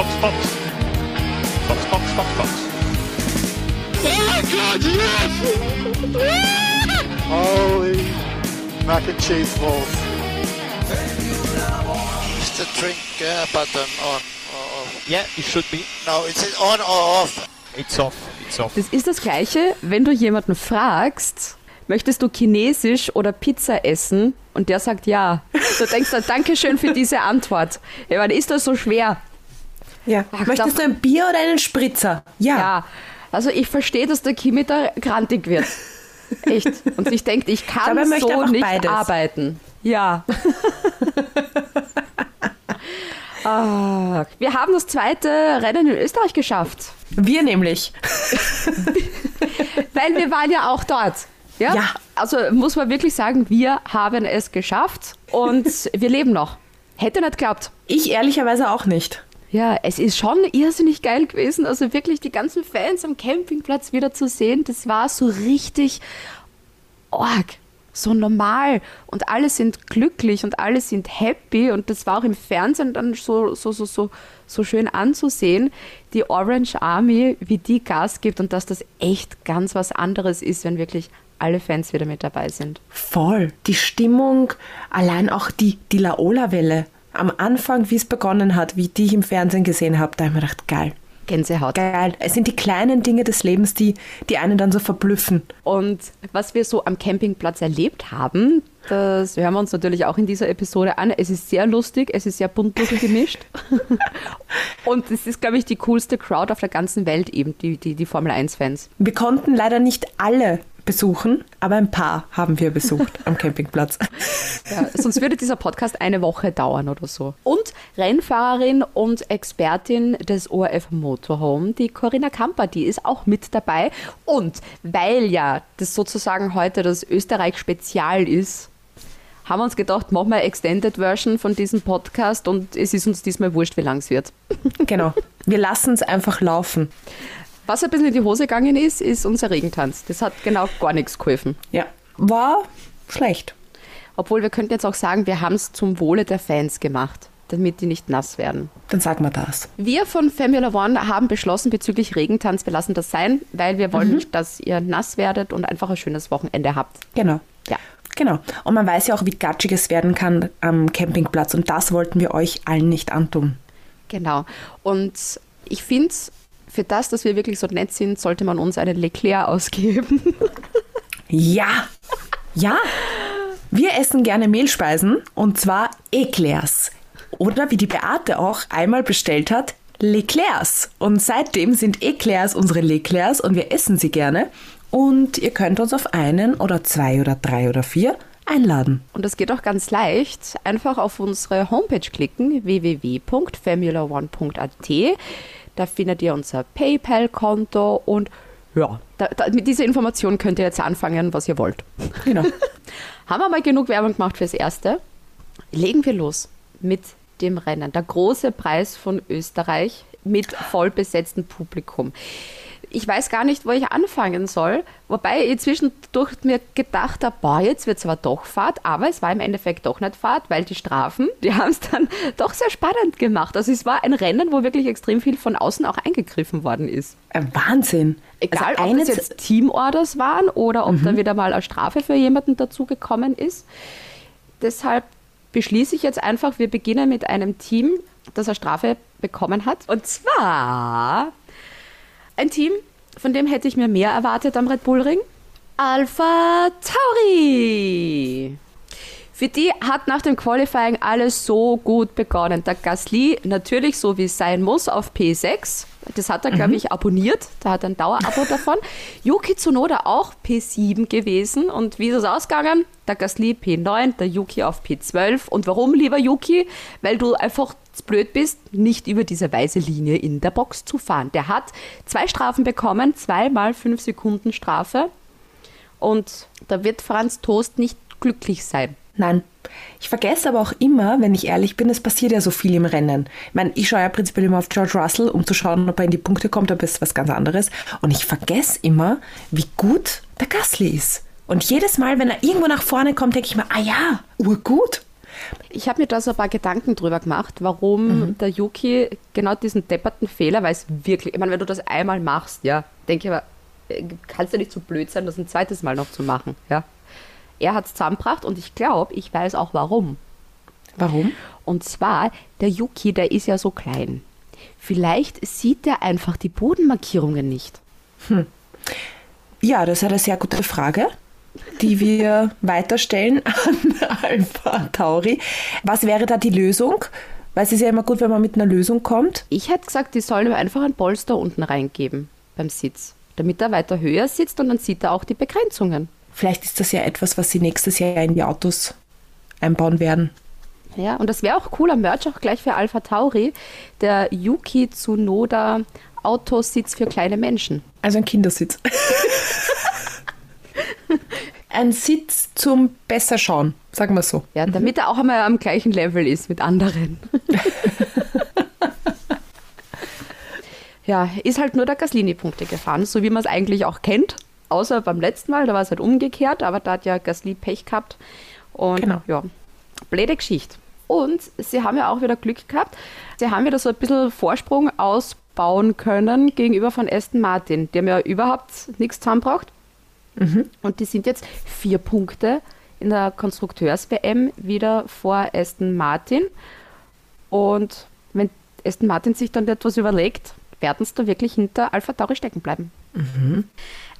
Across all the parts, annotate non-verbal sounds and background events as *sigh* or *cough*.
Fox, Fox. Fox, Fox, Fox, Fox. Oh God, yes! Holy mac and cheese balls. Is the drink uh, button on or off? Yeah, it should be. No, is it on or off? It's off. It's off. Das ist das Gleiche, wenn du jemanden fragst, möchtest du Chinesisch oder Pizza essen? Und der sagt ja. Du denkst dann, Dankeschön für diese Antwort. Ja, aber ist das so schwer? Ja. Ach, Möchtest du ein Bier oder einen Spritzer? Ja. Ja. Also ich verstehe, dass der Kimi da grantig wird. *laughs* Echt. Und sich denkt, ich kann möchte so nicht beides. arbeiten. Ja. *laughs* ah, wir haben das zweite Rennen in Österreich geschafft. Wir nämlich. *laughs* Weil wir waren ja auch dort. Ja? Ja. Also muss man wirklich sagen, wir haben es geschafft und wir leben noch. Hätte nicht geglaubt. Ich ehrlicherweise auch nicht. Ja, es ist schon irrsinnig geil gewesen. Also wirklich die ganzen Fans am Campingplatz wieder zu sehen, das war so richtig arg, so normal. Und alle sind glücklich und alle sind happy. Und das war auch im Fernsehen dann so, so, so, so, so schön anzusehen, die Orange Army, wie die Gas gibt und dass das echt ganz was anderes ist, wenn wirklich alle Fans wieder mit dabei sind. Voll. Die Stimmung, allein auch die, die Laola-Welle. Am Anfang, wie es begonnen hat, wie die ich im Fernsehen gesehen habe, da habe ich mir gedacht, geil. Gänsehaut. Geil. Es sind die kleinen Dinge des Lebens, die, die einen dann so verblüffen. Und was wir so am Campingplatz erlebt haben, das hören wir uns natürlich auch in dieser Episode an. Es ist sehr lustig, es ist sehr bunt gemischt. *laughs* Und es ist, glaube ich, die coolste Crowd auf der ganzen Welt eben, die, die, die Formel 1-Fans. Wir konnten leider nicht alle besuchen, aber ein paar haben wir besucht am *laughs* Campingplatz. Ja, sonst würde dieser Podcast eine Woche dauern oder so. Und Rennfahrerin und Expertin des ORF Motorhome, die Corinna Kamper, die ist auch mit dabei. Und weil ja das sozusagen heute das Österreich-Spezial ist, haben wir uns gedacht, machen wir eine Extended Version von diesem Podcast und es ist uns diesmal wurscht, wie lang es wird. Genau. Wir lassen es einfach laufen. Was ein bisschen in die Hose gegangen ist, ist unser Regentanz. Das hat genau gar nichts geholfen. Ja. War schlecht. Obwohl wir könnten jetzt auch sagen, wir haben es zum Wohle der Fans gemacht, damit die nicht nass werden. Dann sagen wir das. Wir von Formula One haben beschlossen bezüglich Regentanz, wir lassen das sein, weil wir wollen nicht, dass ihr nass werdet und einfach ein schönes Wochenende habt. Genau. Ja. Genau. Und man weiß ja auch, wie gatschig es werden kann am Campingplatz. Und das wollten wir euch allen nicht antun. Genau. Und ich finde, für das, dass wir wirklich so nett sind, sollte man uns einen Leclerc ausgeben. *laughs* Ja. Ja. Wir essen gerne Mehlspeisen und zwar Eclairs. Oder wie die Beate auch einmal bestellt hat, Leclairs. Und seitdem sind Eclairs unsere Leclairs und wir essen sie gerne. Und ihr könnt uns auf einen oder zwei oder drei oder vier einladen. Und das geht auch ganz leicht. Einfach auf unsere Homepage klicken, www.formula1.at. Da findet ihr unser PayPal-Konto und ja, da, da, mit dieser Information könnt ihr jetzt anfangen, was ihr wollt. Genau. *laughs* Haben wir mal genug Werbung gemacht fürs Erste? Legen wir los mit dem Rennen. Der große Preis von Österreich mit vollbesetztem Publikum. Ich weiß gar nicht, wo ich anfangen soll, wobei ich zwischendurch mir gedacht habe, boah, jetzt wird es aber doch Fahrt, aber es war im Endeffekt doch nicht Fahrt, weil die Strafen, die *laughs* haben es dann doch sehr spannend gemacht. Also es war ein Rennen, wo wirklich extrem viel von außen auch eingegriffen worden ist. Äh, Wahnsinn. Egal, Also ob das jetzt Teamorders waren oder ob da wieder mal eine Strafe für jemanden dazugekommen ist. Deshalb beschließe ich jetzt einfach, wir beginnen mit einem Team, das eine Strafe bekommen hat. Und zwar ein Team, von dem hätte ich mir mehr erwartet am Red Bull Ring. Alpha Tauri. Für die hat nach dem Qualifying alles so gut begonnen. Der Gasly natürlich so wie es sein muss auf P6. Das hat er, glaube ich, abonniert. Da hat er ein Dauerabo davon. *laughs* Yuki Tsunoda auch P7 gewesen. Und wie ist es ausgegangen? Der Gasly P9, der Yuki auf P12. Und warum, lieber Yuki? Weil du einfach blöd bist, nicht über diese weiße Linie in der Box zu fahren. Der hat zwei Strafen bekommen, zweimal fünf Sekunden Strafe. Und da wird Franz Toast nicht glücklich sein. Nein. Ich vergesse aber auch immer, wenn ich ehrlich bin, es passiert ja so viel im Rennen. Ich meine, ich schaue ja prinzipiell immer auf George Russell, um zu schauen, ob er in die Punkte kommt, aber es ist was ganz anderes. Und ich vergesse immer, wie gut der Gasly ist. Und jedes Mal, wenn er irgendwo nach vorne kommt, denke ich mir, ah ja, urgut. Ich habe mir da so ein paar Gedanken drüber gemacht, warum der Yuki genau diesen depperten Fehler, weil es wirklich, ich meine, wenn du das einmal machst, ja, denke ich aber, äh, kannst du nicht so blöd sein, das ein zweites Mal noch zu machen, ja. Er hat es zusammengebracht und ich glaube, ich weiß auch warum. Warum? Und zwar, der Yuki, der ist ja so klein. Vielleicht sieht er einfach die Bodenmarkierungen nicht. Ja, das ist eine sehr gute Frage, die wir *laughs* weiterstellen an Alpha Tauri. Was wäre da die Lösung? Weil es ist ja immer gut, wenn man mit einer Lösung kommt. Ich hätte gesagt, die sollen ihm einfach ein Polster unten reingeben beim Sitz, damit er weiter höher sitzt und dann sieht er auch die Begrenzungen. Vielleicht ist das ja etwas, was sie nächstes Jahr in die Autos einbauen werden. Ja, und das wäre auch cool am Merch auch gleich für Alpha Tauri, der Yuki Tsunoda Autositz für kleine Menschen. Also ein Kindersitz. *laughs* ein Sitz zum besser schauen, sagen wir so. Ja, damit er auch einmal am gleichen Level ist mit anderen. *laughs* ja, ist halt nur der Gaslini-Punkte gefahren, so wie man es eigentlich auch kennt. Außer beim letzten Mal, da war es halt umgekehrt, aber da hat ja Gasly Pech gehabt. Und Genau. ja, blöde Geschichte. Und sie haben ja auch wieder Glück gehabt. Sie haben wieder so ein bisschen Vorsprung ausbauen können gegenüber von Aston Martin. Die haben ja überhaupt nichts zusammengebracht. Und die sind jetzt vier Punkte in der Konstrukteurs-WM wieder vor Aston Martin. Und wenn Aston Martin sich dann etwas überlegt, werden sie da wirklich hinter Alpha Tauri stecken bleiben.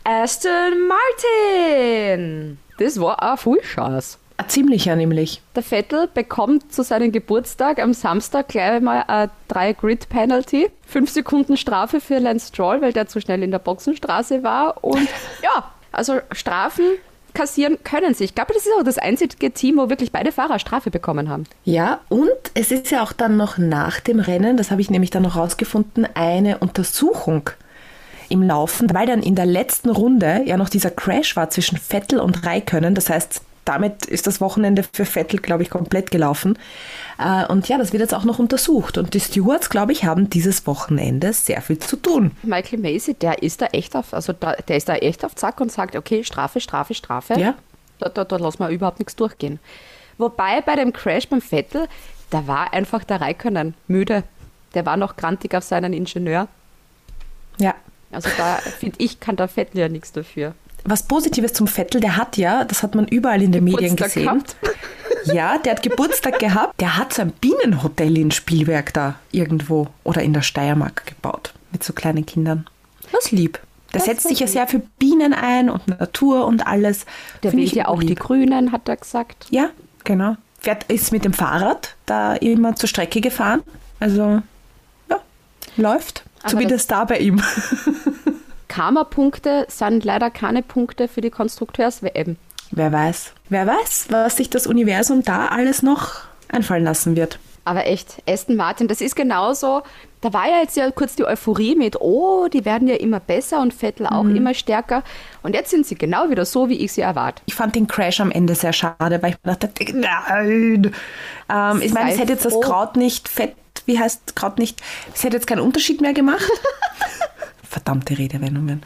Aston Martin! Das war eine Vollchance. Ein ziemlicher nämlich. Der Vettel bekommt zu seinem Geburtstag am Samstag gleich mal eine 3-Grid-Penalty. Fünf Sekunden Strafe für Lance Stroll, weil der zu schnell in der Boxenstraße war. Und *laughs* ja, also Strafen kassieren können sie. Ich glaube, das ist auch das einzige Team, wo wirklich beide Fahrer Strafe bekommen haben. Ja, und es ist ja auch dann noch nach dem Rennen, das habe ich nämlich dann noch rausgefunden, eine Untersuchung im Laufen, weil dann in der letzten Runde ja noch dieser Crash war zwischen Vettel und Raikönnen. Das heißt, damit ist das Wochenende für Vettel, glaube ich, komplett gelaufen. Äh, Und ja, das wird jetzt auch noch untersucht. Und die Stewards, glaube ich, haben dieses Wochenende sehr viel zu tun. Michael Macy, der ist da echt auf, also der ist da echt auf Zack und sagt, okay, Strafe, Strafe, Strafe. Ja. Da, da, da lassen wir überhaupt nichts durchgehen. Wobei bei dem Crash beim Vettel, da war einfach der Raikkonen müde. Der war noch grantig auf seinen Ingenieur. Ja. Also da finde ich, kann der Vettel ja nichts dafür. Was Positives zum Vettel, der hat ja, das hat man überall in den Medien gesehen. gehabt. *laughs* Ja, der hat Geburtstag gehabt. Der hat so ein Bienenhotel in Spielwerk da irgendwo oder in der Steiermark gebaut mit so kleinen Kindern. Das lieb. Der Das setzt sich ja sehr für Bienen ein und Natur und alles. Der Find ich ja auch die lieb. Grünen, hat er gesagt. Ja, genau. Fährt, ist mit dem Fahrrad da immer zur Strecke gefahren. Also, ja, läuft. Zumindest da bei ihm. Karma-Punkte sind leider keine Punkte für die Konstrukteurs-WM. Wer weiß. Wer weiß, was sich das Universum da alles noch einfallen lassen wird. Aber echt, Aston Martin, das ist genauso. Da war ja jetzt ja kurz die Euphorie mit, oh, die werden ja immer besser und Vettel auch immer stärker. Und jetzt sind sie genau wieder so, wie ich sie erwarte. Ich fand den Crash am Ende sehr schade, weil ich mir dachte, nein. Ähm, ich meine, es hätte jetzt das. Kraut nicht fett, wie heißt Kraut nicht, es hätte jetzt keinen Unterschied mehr gemacht. *laughs* Verdammte Redewendungen.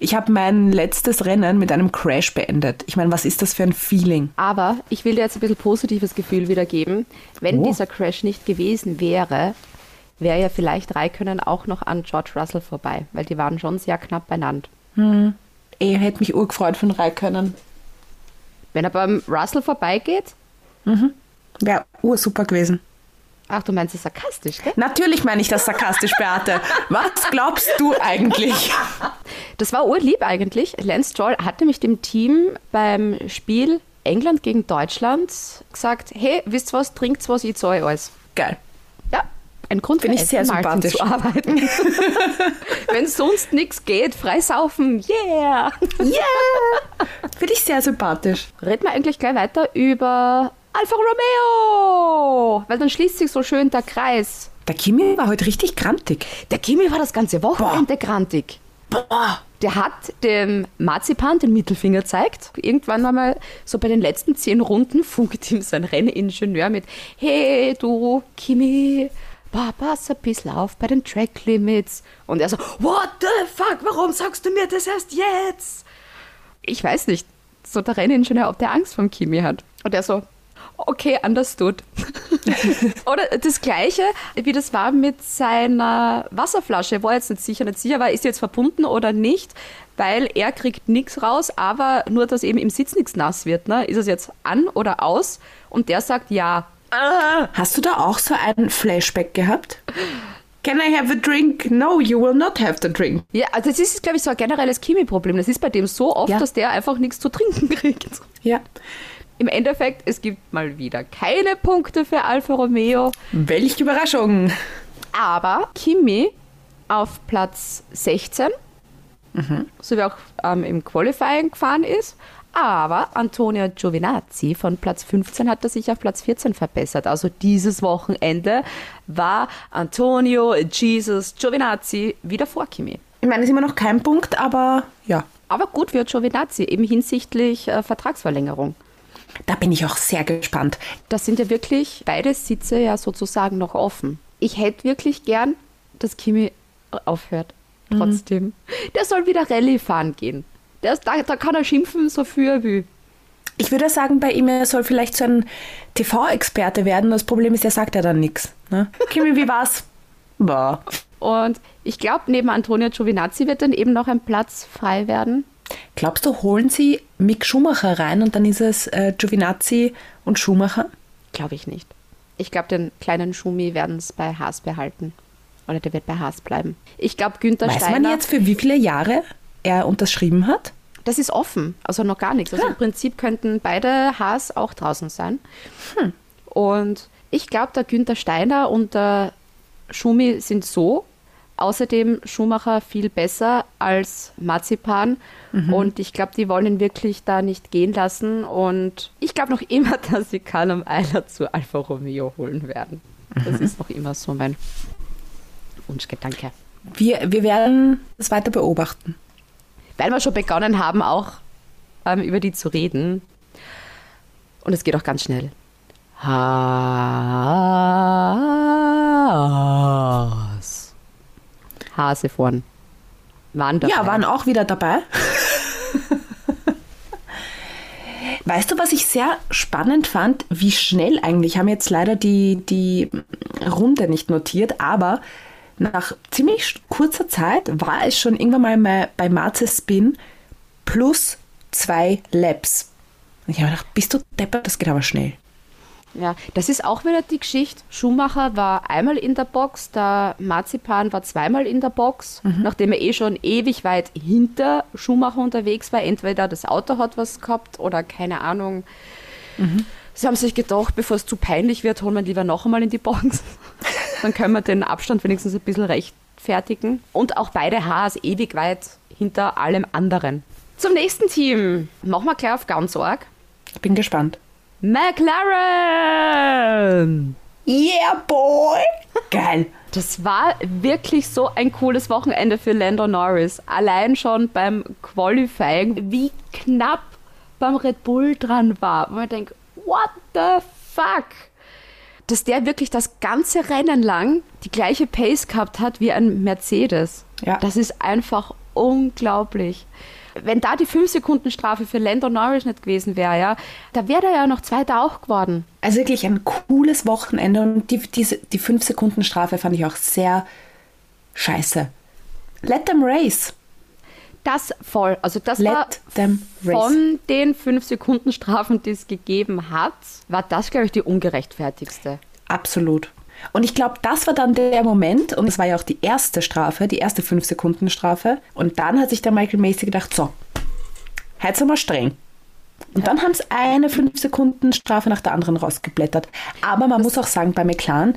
Ich habe mein letztes Rennen mit einem Crash beendet. Ich meine, was ist das für ein Feeling? Aber ich will dir jetzt ein bisschen positives Gefühl wiedergeben. Wenn Oh. dieser Crash nicht gewesen wäre, wäre ja vielleicht Raikönnen auch noch an George Russell vorbei, weil die waren schon sehr knapp beieinander. Er hätte mich urgefreut von können. Wenn er beim Russell vorbeigeht, Wäre ursuper gewesen. Ach, du meinst es sarkastisch, gell? Natürlich meine ich das sarkastisch, Beate. Was glaubst du eigentlich? Das war urlieb eigentlich. Lance Stroll hat nämlich dem Team beim Spiel England gegen Deutschland gesagt, hey, wisst ihr was, trinkt was, ich zahle alles. Geil. Ja, ein Grund Finde für ich sehr Aston Martin sympathisch. zu arbeiten. *laughs* Wenn sonst nichts geht, frei saufen, yeah! Finde ich sehr sympathisch. Reden wir eigentlich gleich weiter über Alfa Romeo, weil dann schließt sich so schön der Kreis. Der Kimi war heute richtig grantig. Der Kimi war das ganze Wochenende grantig. Boah. Der hat dem Marzipan den Mittelfinger gezeigt. Irgendwann einmal, so bei den letzten zehn Runden, funkt ihm sein Renningenieur mit: Hey, du, Kimi, boah, pass ein bisschen auf bei den Track Limits. Und er so: What the fuck, warum sagst du mir das erst jetzt? Ich weiß nicht, so der Renningenieur, ob der Angst vom Kimi hat. Und er so: Okay, understood. *laughs* Oder das gleiche, wie das war mit seiner Wasserflasche, war jetzt nicht sicher, nicht sicher, war ist sie jetzt verbunden oder nicht, weil er kriegt nichts raus, aber nur, dass eben im Sitz nichts nass wird. Ne? Ist es jetzt an oder aus? Und der sagt ja. Hast du da auch so einen Flashback gehabt? Can I have a drink? No, you will not have the drink. Ja, also das ist, glaube ich, so ein generelles Chemie-Problem. Das ist bei dem so oft, Ja. dass der einfach nichts zu trinken *laughs* kriegt. Ja. Im Endeffekt, es gibt mal wieder keine Punkte für Alfa Romeo, Welche Überraschung. aber Kimi auf Platz 16, so wie auch ähm, im Qualifying gefahren ist. Aber Antonio Giovinazzi von Platz 15 hat er sich auf Platz 14 verbessert. Also dieses Wochenende war Antonio Jesus Giovinazzi wieder vor Kimi. Ich meine, es ist immer noch kein Punkt, aber ja. Aber gut für Giovinazzi, eben hinsichtlich äh, Vertragsverlängerung. Da bin ich auch sehr gespannt. Das sind ja wirklich beide Sitze ja sozusagen noch offen. Ich hätte wirklich gern, dass Kimi aufhört. Trotzdem. Der soll wieder Rallye fahren gehen. Der ist, da, da kann er schimpfen, so für er will. Ich würde sagen, bei ihm er soll vielleicht so ein TV-Experte werden. Das Problem ist, er sagt ja dann nichts. Ne? *laughs* Kimi, wie war's? Boah. Und ich glaube, neben Antonio Giovinazzi wird dann eben noch ein Platz frei werden. Glaubst du, holen sie Mick Schumacher rein und dann ist es äh, Giovinazzi und Schumacher? Glaube ich nicht. Ich glaube, den kleinen Schumi werden es bei Haas behalten. Oder der wird bei Haas bleiben. Ich glaube, Günther Weiß Steiner. man jetzt, für wie viele Jahre er unterschrieben hat? Das ist offen, also noch gar nichts. Also im Prinzip könnten beide Haas auch draußen sein. Und ich glaube, der Günther Steiner und der Schumi sind so. Außerdem Schumacher viel besser als Marzipan. Und ich glaube, die wollen ihn wirklich da nicht gehen lassen. Und ich glaube noch *laughs* immer, dass sie Callum Eiler zu Alfa Romeo holen werden. Das ist noch immer so mein Wunschgedanke. Wir, wir werden es weiter beobachten. weil wir schon begonnen haben, auch ähm, über die zu reden. Und es geht auch ganz schnell. Haas. Hase vorn. Waren dabei. Ja, waren auch wieder dabei. Weißt du, was ich sehr spannend fand? Wie schnell eigentlich, ich habe jetzt leider die, die Runde nicht notiert, aber nach ziemlich kurzer Zeit war es schon irgendwann mal bei- bei Marze Spin plus zwei Laps. Und ich habe gedacht, bist du deppert, das geht aber schnell. Ja, das ist auch wieder die Geschichte. Schumacher war einmal in der Box, der Marzipan war zweimal in der Box, nachdem er eh schon ewig weit hinter Schumacher unterwegs war. Entweder das Auto hat was gehabt oder keine Ahnung. Sie haben sich gedacht, bevor es zu peinlich wird, holen wir lieber noch einmal in die Box. *laughs* Dann können wir den Abstand wenigstens ein bisschen rechtfertigen. Und auch beide Haas ewig weit hinter allem anderen. Zum nächsten Team. Machen wir gleich auf ganz arg. Ich bin gespannt. McLaren! Yeah, boy! Geil. Das war wirklich so ein cooles Wochenende für Lando Norris. Allein schon beim Qualifying, wie knapp beim Red Bull dran war. Wo man denkt, what the fuck? Dass der wirklich das ganze Rennen lang die gleiche Pace gehabt hat wie ein Mercedes. Ja. Das ist einfach unglaublich. Wenn da die 5-Sekunden-Strafe für Lando Norris nicht gewesen wäre, ja, da wäre er ja noch Zweiter auch geworden. Also wirklich ein cooles Wochenende und die, diese, die 5-Sekunden-Strafe fand ich auch sehr scheiße. Let them race. Das voll. Also das Let war race. von den 5-Sekunden-Strafen, die es gegeben hat, war das, glaube ich, die ungerechtfertigste. Absolut. Und ich glaube, das war dann der Moment, und das war ja auch die erste Strafe, die erste 5-Sekunden-Strafe. Und dann hat sich der Michael Macy gedacht, so, jetzt sind wir streng. Und dann haben es eine 5-Sekunden-Strafe nach der anderen rausgeblättert. Aber man muss auch sagen, bei McLaren,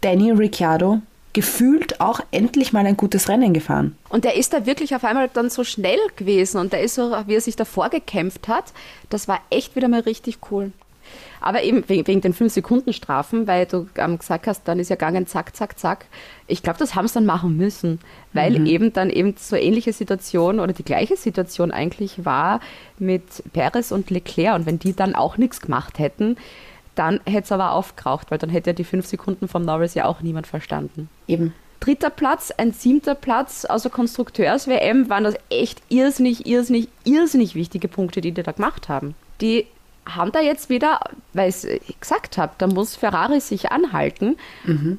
Danny Ricciardo gefühlt auch endlich mal ein gutes Rennen gefahren. Und der ist da wirklich auf einmal dann so schnell gewesen und der ist so, wie er sich davor gekämpft hat, das war echt wieder mal richtig cool. Aber eben wegen, wegen den 5-Sekunden-Strafen, weil du ähm, gesagt hast, dann ist ja gegangen, zack, zack, zack. Ich glaube, das haben sie dann machen müssen, weil eben dann eben so ähnliche Situation oder die gleiche Situation eigentlich war mit Perez und Leclerc. Und wenn die dann auch nichts gemacht hätten, dann hätte es aber aufgeraucht, weil dann hätte ja die 5 Sekunden vom Norris ja auch niemand verstanden Eben. dritter Platz, ein siebter Platz, also Konstrukteurs-WM, waren das echt irrsinnig, irrsinnig, irrsinnig wichtige Punkte, die die da gemacht haben. Die haben da jetzt wieder, weil ich es gesagt habe, da muss Ferrari sich anhalten.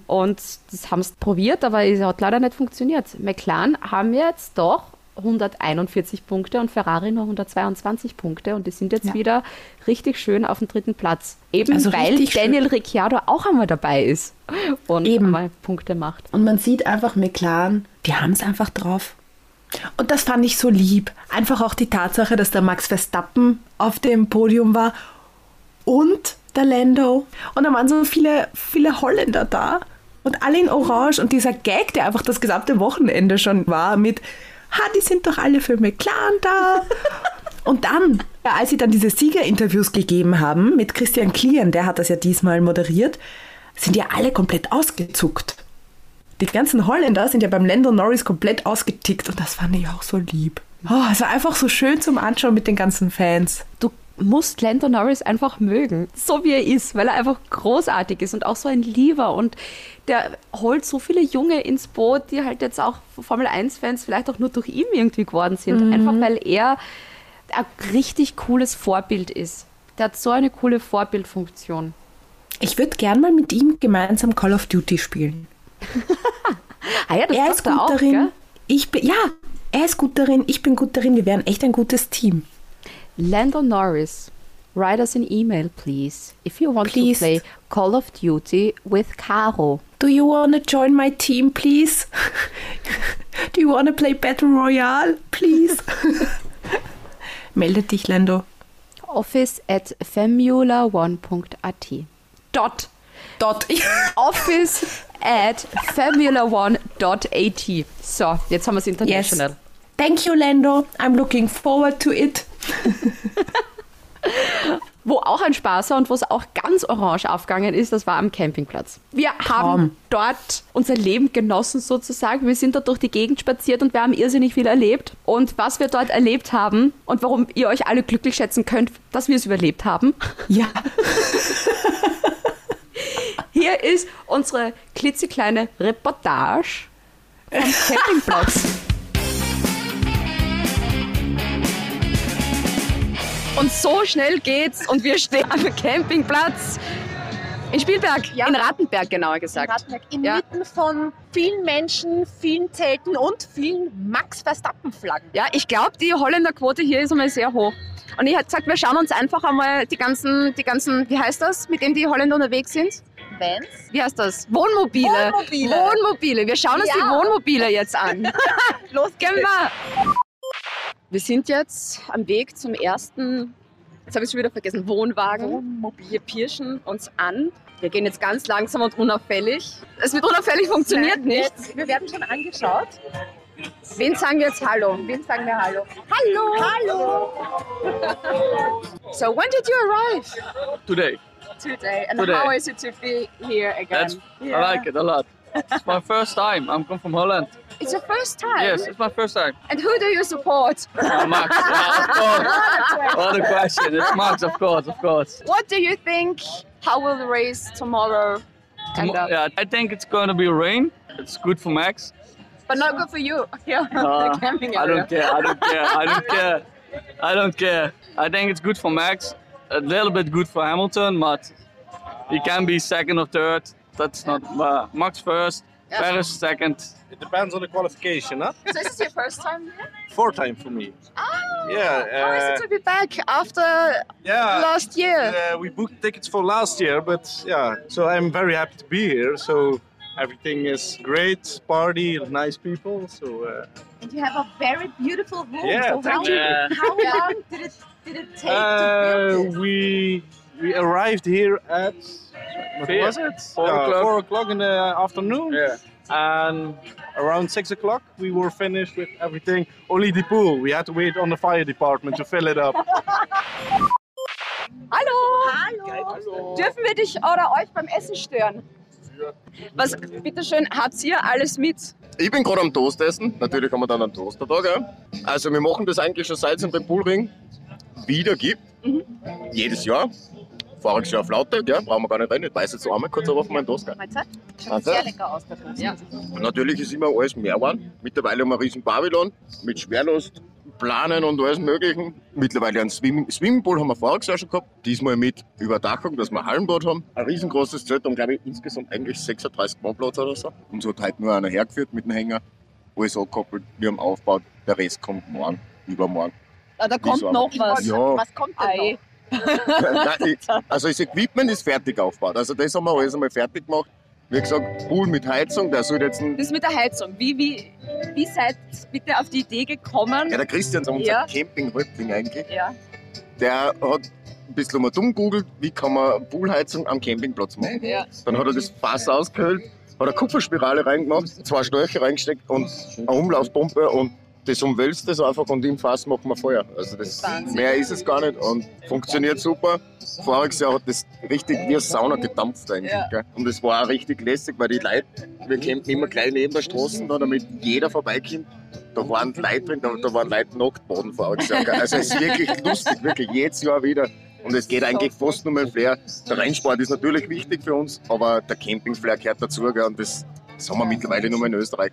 Und das haben sie probiert, aber es hat leider nicht funktioniert. McLaren haben jetzt doch 141 Punkte und Ferrari nur 122 Punkte und die sind jetzt Ja. wieder richtig schön auf dem dritten Platz. Eben Also weil richtig schön. Daniel Ricciardo auch einmal dabei ist und Eben. einmal Punkte macht. Und man sieht einfach McLaren, die haben es einfach drauf. Und das fand ich so lieb. Einfach auch die Tatsache, dass der Max Verstappen auf dem Podium war und der Lando. Und da waren so viele, viele Holländer da und alle in Orange. Und dieser Gag, der einfach das gesamte Wochenende schon war mit, ha, die sind doch alle für McLaren da. *laughs* Und dann, ja, als sie dann diese Siegerinterviews gegeben haben mit Christian Klien, der hat das ja diesmal moderiert, sind ja alle komplett ausgezuckt. Die ganzen Holländer sind ja beim Lando Norris komplett ausgetickt und das fand ich auch so lieb. Oh, es war einfach so schön zum Anschauen mit den ganzen Fans. du musst Lando Norris einfach mögen, so wie er ist, weil er einfach großartig ist und auch so ein Lieber und der holt so viele Junge ins Boot, die halt jetzt auch Formel 1-Fans vielleicht auch nur durch ihn irgendwie geworden sind, einfach weil er ein richtig cooles Vorbild ist. Der hat so eine coole Vorbildfunktion. Ich würde gern mal mit ihm gemeinsam Call of Duty spielen. Ah ja, das er ist gut auch, darin. gell? Ich bin, ja, er ist gut darin, ich bin gut darin. Wir wären echt ein gutes Team. Lando Norris, write us an email, please, if you want Please. to play Call of Duty with Caro. Do you wanna join my team, please? *laughs* Do you wanna play Battle Royale, please? *laughs* Melde dich, Lando. Office at formula1.at. Dot. Dot. *laughs* Office at formula1.at. So, jetzt haben wir es Yes. international. Thank you, Lando. I'm looking forward to it. *laughs* Wo auch ein Spaß war und wo es auch ganz orange aufgegangen ist, das war am Campingplatz. Wir haben Traum. dort unser Leben genossen sozusagen. Wir sind dort durch die Gegend spaziert und wir haben irrsinnig viel erlebt. Und was wir dort erlebt haben und warum ihr euch alle glücklich schätzen könnt, dass wir es überlebt haben, Ja. *laughs* hier ist unsere klitzekleine Reportage vom *laughs* Campingplatz. Und so schnell geht's und wir stehen am Campingplatz in Spielberg, in Rattenberg genauer gesagt. Rattenberg, Ja. inmitten von vielen Menschen, vielen Zelten und vielen Max Verstappen-Flaggen. Ja, ich glaube, die Holländerquote hier ist einmal sehr hoch. Und ich hätte gesagt, wir schauen uns einfach einmal die ganzen, die ganzen, wie heißt das, mit dem die Holländer unterwegs sind? Vans. Wie heißt das? Wohnmobile. Wohnmobile. Wohnmobile. Wir schauen uns Ja. die Wohnmobile jetzt an. *laughs* Los Gehen wir. Wir sind jetzt am Weg zum ersten, jetzt habe ich schon wieder vergessen, Wohnwagen. Wir pirschen uns an. Wir gehen jetzt ganz langsam und unauffällig. Es wird unauffällig funktioniert nicht. Jetzt, wir werden schon angeschaut. Wen sagen wir jetzt Hallo? Wem sagen wir Hallo? Hallo! Hallo! So when did you arrive? Today. Today. And Today. how is it to be here again? That's, I like it a lot. It's my first time. I'm come from Holland. It's your first time. Yes, it's my first time. And who do you support? Uh, Max, yeah, of course. What a question. It's Max, of course, of course. What do you think? How will the race tomorrow end up? Yeah, I think it's going to be rain. It's good for Max. But not good for you. *laughs* Yeah, Uh, I don't care. I don't care. I don't care. I don't care. I think it's good for Max. A little bit good for Hamilton, but he can be second or third. That's not uh, Max first. Yeah. Paris second. It depends on the qualification, huh? So this is your first time here? Four time for me. Oh, Yeah, How is uh, it to be back after Yeah. last year? Uh, we booked tickets for last year, but yeah, so I'm very happy to be here. So everything is great, party, nice people. So uh, And you have a very beautiful room. Yeah, so how, you. Yeah. how long did it, did it take to uh, build this? we we arrived here at what Four- was it? four Uh, o'clock. Four o'clock in the afternoon. Yeah. And around six o'clock, we were finished with everything. Only the pool. We had to wait on the fire department to fill it up. *laughs* Hallo! Hallo! Dürfen wir dich oder euch beim Essen stören? Was, bitteschön, habt ihr alles mit? Ich bin gerade am Toast essen. Natürlich haben wir dann einen Toaster da, gell? Also wir machen das eigentlich schon seit es den Bullring wieder gibt. Jedes Jahr. Voriges Jahr auf Laute, gell? Brauchen wir gar nicht rein. Ich weiß jetzt einmal kurz auf meinen Toast? Mahlzeit. Schaut sehr lecker aus, der Toast. Ja. Und natürlich ist immer alles mehr geworden. Mittlerweile haben wir einen riesen Babylon mit Schwerlast, planen und alles Möglichen. Mittlerweile einen Swim Swimmingpool haben wir voriges Jahr schon gehabt. Diesmal mit Überdachung, dass wir ein Hallenbad haben. Ein riesengroßes Zelt, haben glaube ich insgesamt eigentlich 36 Wohnplatz oder so. Uns hat heute nur einer hergeführt mit dem Hänger. Alles angekoppelt, wir haben aufgebaut. Der Rest kommt morgen, übermorgen. Ah, da kommt so noch was. Ja. Was kommt denn noch? *laughs* Nein, also das Equipment ist fertig aufgebaut. Also das haben wir alles einmal fertig gemacht. Wie gesagt, Pool mit Heizung, der soll jetzt ein Das mit der Heizung. Wie, wie, wie seid ihr bitte auf die Idee gekommen? Ja, der Christian, unser Ja. Camping-Häuptling eigentlich, Ja. der hat ein bisschen mal dumm googelt, wie kann man Poolheizung am Campingplatz machen. Ja. Dann hat er das Fass ausgehöhlt, hat eine Kupferspirale reingemacht, zwei Schläuche reingesteckt und eine Umlaufpumpe und das umwälzt das einfach und im Fass machen wir Feuer. Also das, mehr ist es gar nicht und funktioniert super. Voriges Jahr hat das richtig wie eine Sauna gedampft eigentlich. Ja. Und es war auch richtig lässig, weil die Leute, wir campen immer gleich neben der Straße da, damit jeder vorbeikommt. Da waren Leute drin, da, da waren Leute nackt baden voriges Jahr. Also es ist wirklich *laughs* lustig, wirklich jedes Jahr wieder. Und es geht eigentlich fast nur mehr Flair. Der Rennsport ist natürlich wichtig für uns, aber der Campingflair gehört dazu. Gell? Und das, das haben wir mittlerweile nur mehr in Österreich.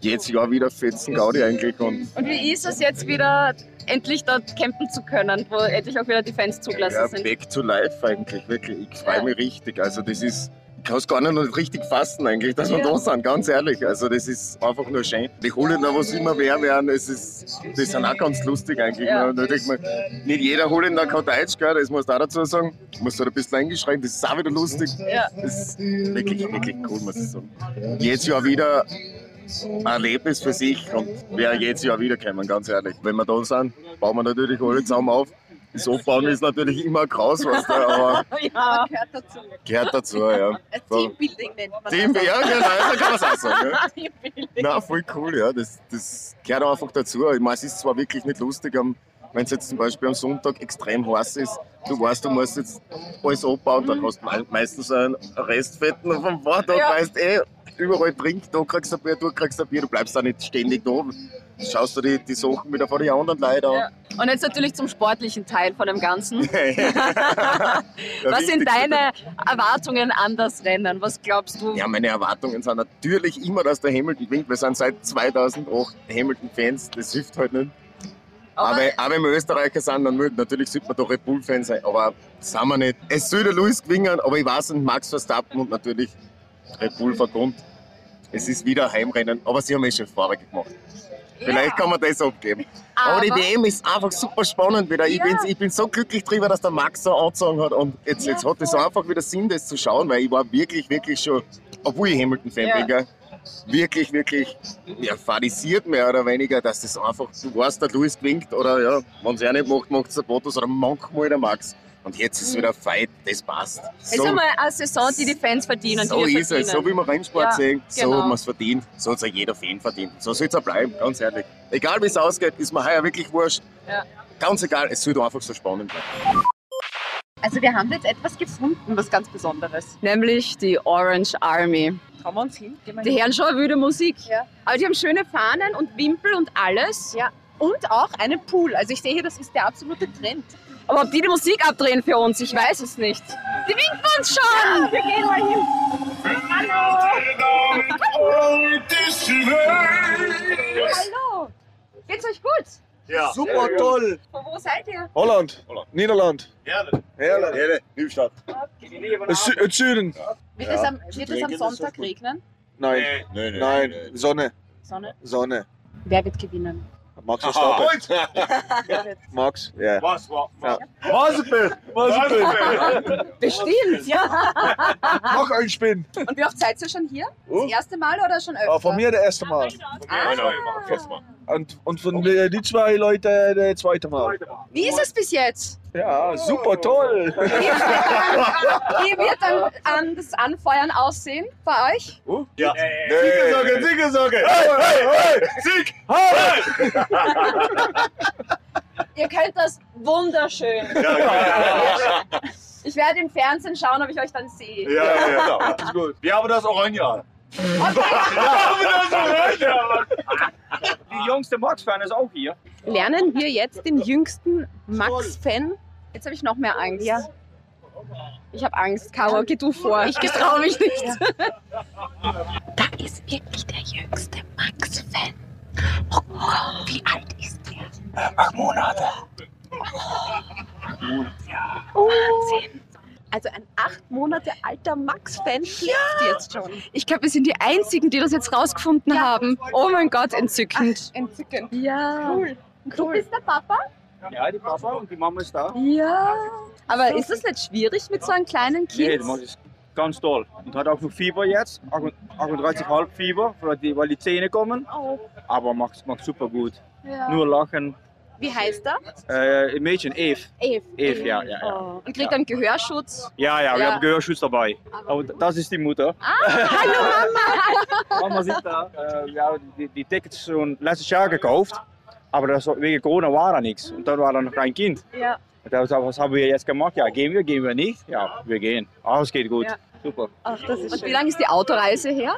Jedes Jahr wieder fetzen Gaudi eigentlich. Und Und wie ist es jetzt wieder, endlich dort campen zu können, wo endlich auch wieder die Fans zugelassen ja, sind? back to life eigentlich, wirklich. Ich freue mich richtig. Also das ist, ich kann es gar nicht richtig fassen eigentlich, dass wir Ja. da sind, ganz ehrlich. Also das ist einfach nur schön. Die Holländer, was immer mehr werden, es ist, die sind auch ganz lustig eigentlich. Ja. Und da denkt man, nicht jeder Holländer kann Deutsch, gell? das muss auch dazu sagen. Muss halt ein bisschen eingeschränkt, das ist auch wieder lustig. Ja. Das ist wirklich, wirklich cool, muss ich sagen. Jedes Jahr wieder ein Erlebnis für sich und wäre jedes Jahr wiederkommen, ganz ehrlich. Wenn wir da sind, bauen wir natürlich alle zusammen auf. Das Aufbauen ist natürlich immer kraus, was da, aber *laughs* Ja. Gehört dazu. gehört dazu, ja. Teambuilding nennt man Team, das. ja, genau, so kann man es auch sagen. Ja. *laughs* Teambuilding. Na, voll cool, ja. Das, das gehört auch einfach dazu. Ich meine, es ist zwar wirklich nicht lustig, wenn es jetzt zum Beispiel am Sonntag extrem heiß ist, du weißt, du musst jetzt alles abbauen, dann hast du mei- meistens einen Restfetten vom Vortag, Ja. weißt eh, überall trinkt, da kriegst du ein Bier, du kriegst ein Bier, du bleibst da nicht ständig da. Schaust du die, die Sachen wieder von den anderen Leuten Ja. an. Und jetzt natürlich zum sportlichen Teil von dem Ganzen. *laughs* *laughs* Ja, Was sind deine Erwartungen an das Rennen? Was glaubst du? Ja, meine Erwartungen sind natürlich immer, dass der Hamilton gewinnt. Wir sind seit 2008 Hamilton-Fans, das hilft halt nicht. Aber- Aber, aber wenn wir Österreicher sind, dann mö- natürlich sollte man doch Red Bull-Fan sein, aber sind wir nicht. Es soll der Lewis gewinnen, aber ich weiß nicht, Max Verstappen und natürlich Red Bull verkommt. Es ist wieder ein Heimrennen, aber sie haben eh schon vorher gemacht. Vielleicht kann man das abgeben. Aber, die Aber- WM ist einfach super spannend wieder. Ich, Ja. bin, ich bin so glücklich drüber, dass der Max so angezogen hat. Und jetzt, jetzt hat es einfach wieder Sinn, das zu schauen, weil ich war wirklich, wirklich schon, obwohl ich Hamilton-Fan Ja. bin, gell, wirklich, wirklich ja, fadisiert mehr oder weniger, dass das einfach, du weißt, der Luis gewinnt oder ja, wenn es er nicht macht, macht es der Bottas oder manchmal der Max. Und jetzt ist wieder ein Fight, das passt. Es ist einmal eine Saison, die die Fans verdienen. so ist es, so verdienen. wie wir Rennsport Ja, sehen, so genau. hat man es verdient, so hat es auch jeder Fan verdient. So soll es auch bleiben, ganz ehrlich. Egal wie es ausgeht, ist mir heuer wirklich wurscht. Ja. Ganz egal, es soll einfach so spannend bleiben. Also wir haben jetzt etwas gefunden, was ganz Besonderes. Nämlich die Orange Army. Schauen wir uns hin. Gehen wir Die hin. hören schon wilde Musik. Ja. Aber die haben schöne Fahnen und Wimpel und alles. Ja. Und auch einen Pool. Also ich sehe hier, das ist der absolute Trend. Aber ob die die Musik abdrehen für uns, ich weiß es nicht. Die winken uns schon! Wir gehen mal hin. Hallo! Geht's euch gut? Ja. Super toll. Von wo seid ihr? Holland. Niederland. Herrlich. Herrlich. Jede Liebstadt. Sü- äh, Süden. Wird es am, wird es am Sonntag regnen? Nein. Nein, nein, Nein. Sonne. Sonne? Sonne. Wer wird gewinnen? Max Verstappen. *laughs* Max. Ja. Was, was, was? Wasserbild. *laughs* Wasserbild. Bestimmt, ja. Noch ein Spin. Und wie oft seid ihr schon hier? Das erste Mal oder schon öfter? Ah, von mir das erste Mal. Und, und von äh, die zwei Leute das zweite Mal. Wie ist es bis jetzt? Ja, super toll. *laughs* Wie wird dann an das Anfeuern aussehen bei euch? Ja. Siegesocke, Siegesocke. Hey, hey, hey. Sieg. Hey. *laughs* Ihr könnt das wunderschön. Ich werde im Fernsehen schauen, ob ich euch dann sehe. Ja, ja, ja. Ist gut. Wir haben das Orange. *laughs* Die jongste Max-Fan ist auch hier. Lernen wir jetzt den jüngsten Max-Fan? Jetzt habe ich noch mehr Angst. Ja. Ich habe Angst. Caro, geh du vor. Ich traue mich nicht. Da ist wirklich der jüngste Max-Fan. Wie alt ist der? Acht Monate. Oh, Wahnsinn. Also ein acht Monate alter Max-Fan schläft jetzt schon. Ich glaube, wir sind die Einzigen, die das jetzt rausgefunden haben. Oh mein Gott, entzückend. Entzückend. Ja. Cool. Du bist der Papa? Ja, die Papa und die Mama ist da. Ja. Aber ist das nicht schwierig mit so einem kleinen Nee, Kind? die Mama ist ganz toll. Und hat auch noch Fieber jetzt, 38,5 Fieber, weil die, weil die Zähne kommen. Oh. Aber macht, macht super gut. Ja. Nur lachen. Wie heißt er? Äh, ein Mädchen, Eve. Eve. Eve, ja, ja, ja. Oh. Und kriegt dann Gehörschutz. Ja, ja, wir Ja. haben Gehörschutz dabei. Aber das ist die Mutter. Ah, hallo Mama. *laughs* Mama sieht da. Äh, wir haben die, die Tickets schon letztes Jahr gekauft. Aber das, wegen Corona war da nichts. Und dann war da noch kein Kind. Ja. Und dann, was haben wir jetzt gemacht? Ja, gehen wir, gehen wir nicht? Ja, wir gehen. Alles geht gut. Ja. Super. Ach, das ist Und schön. wie lange ist die Autoreise her?